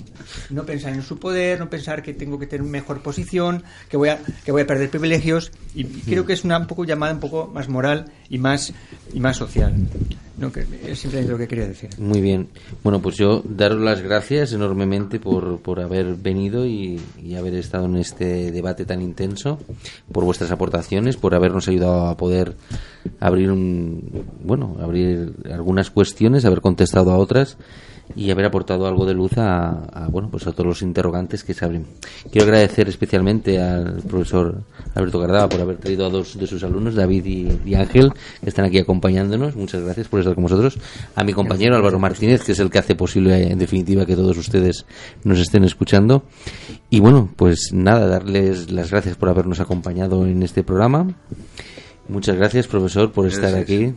No pensar en su poder, no pensar que tengo que tener mejor posición, que voy a, que voy a perder privilegios. Y, y creo que es una un poco llamada un poco más moral y más y más social. No, que es simplemente lo que quería decir. Muy bien. Bueno, pues yo daros las gracias enormemente por, por haber venido y, y haber estado en este debate tan intenso, por vuestras aportaciones, por habernos ayudado a poder abrir un, bueno, abrir algunas cuestiones, haber contestado a otras y haber aportado algo de luz a, a, bueno pues a todos los interrogantes que se abren. Quiero agradecer especialmente al profesor Alberto Cardava por haber traído a dos de sus alumnos, David y, y Ángel, que están aquí acompañándonos. Muchas gracias por estar con nosotros. A mi compañero Álvaro Martínez, que es el que hace posible, en definitiva, que todos ustedes nos estén escuchando. Y bueno, pues nada, darles las gracias por habernos acompañado en este programa. Muchas gracias, profesor, por estar aquí.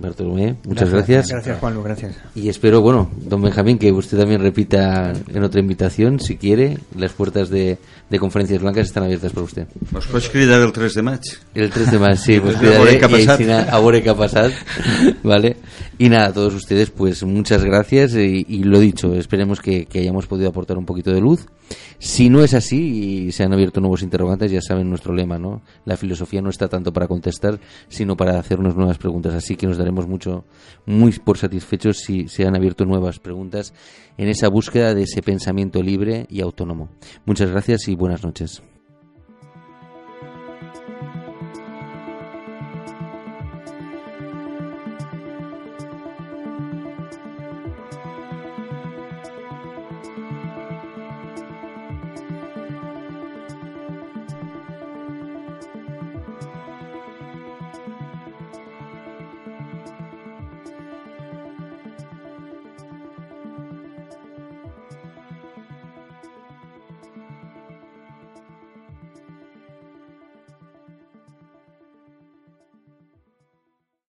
Bartolomé, muchas gracias. Gracias, Juanlu, gracias. Y espero, bueno, don Benjamín, que usted también repita en otra invitación, si quiere. Las puertas de, de Conferencias Blancas están abiertas para usted. Mos pots cridar el 3 de maig? El 3 de mayo, sí, pues A veure cuidaré què ha a pasado, ¿vale? Y nada, a todos ustedes, pues muchas gracias y, y lo dicho, esperemos que, que hayamos podido aportar un poquito de luz. Si no es así y se han abierto nuevos interrogantes, ya saben nuestro lema, ¿no? La filosofía no está tanto para contestar, sino para hacernos nuevas preguntas. Así que nos daremos mucho, muy por satisfechos si se han abierto nuevas preguntas en esa búsqueda de ese pensamiento libre y autónomo. Muchas gracias y buenas noches.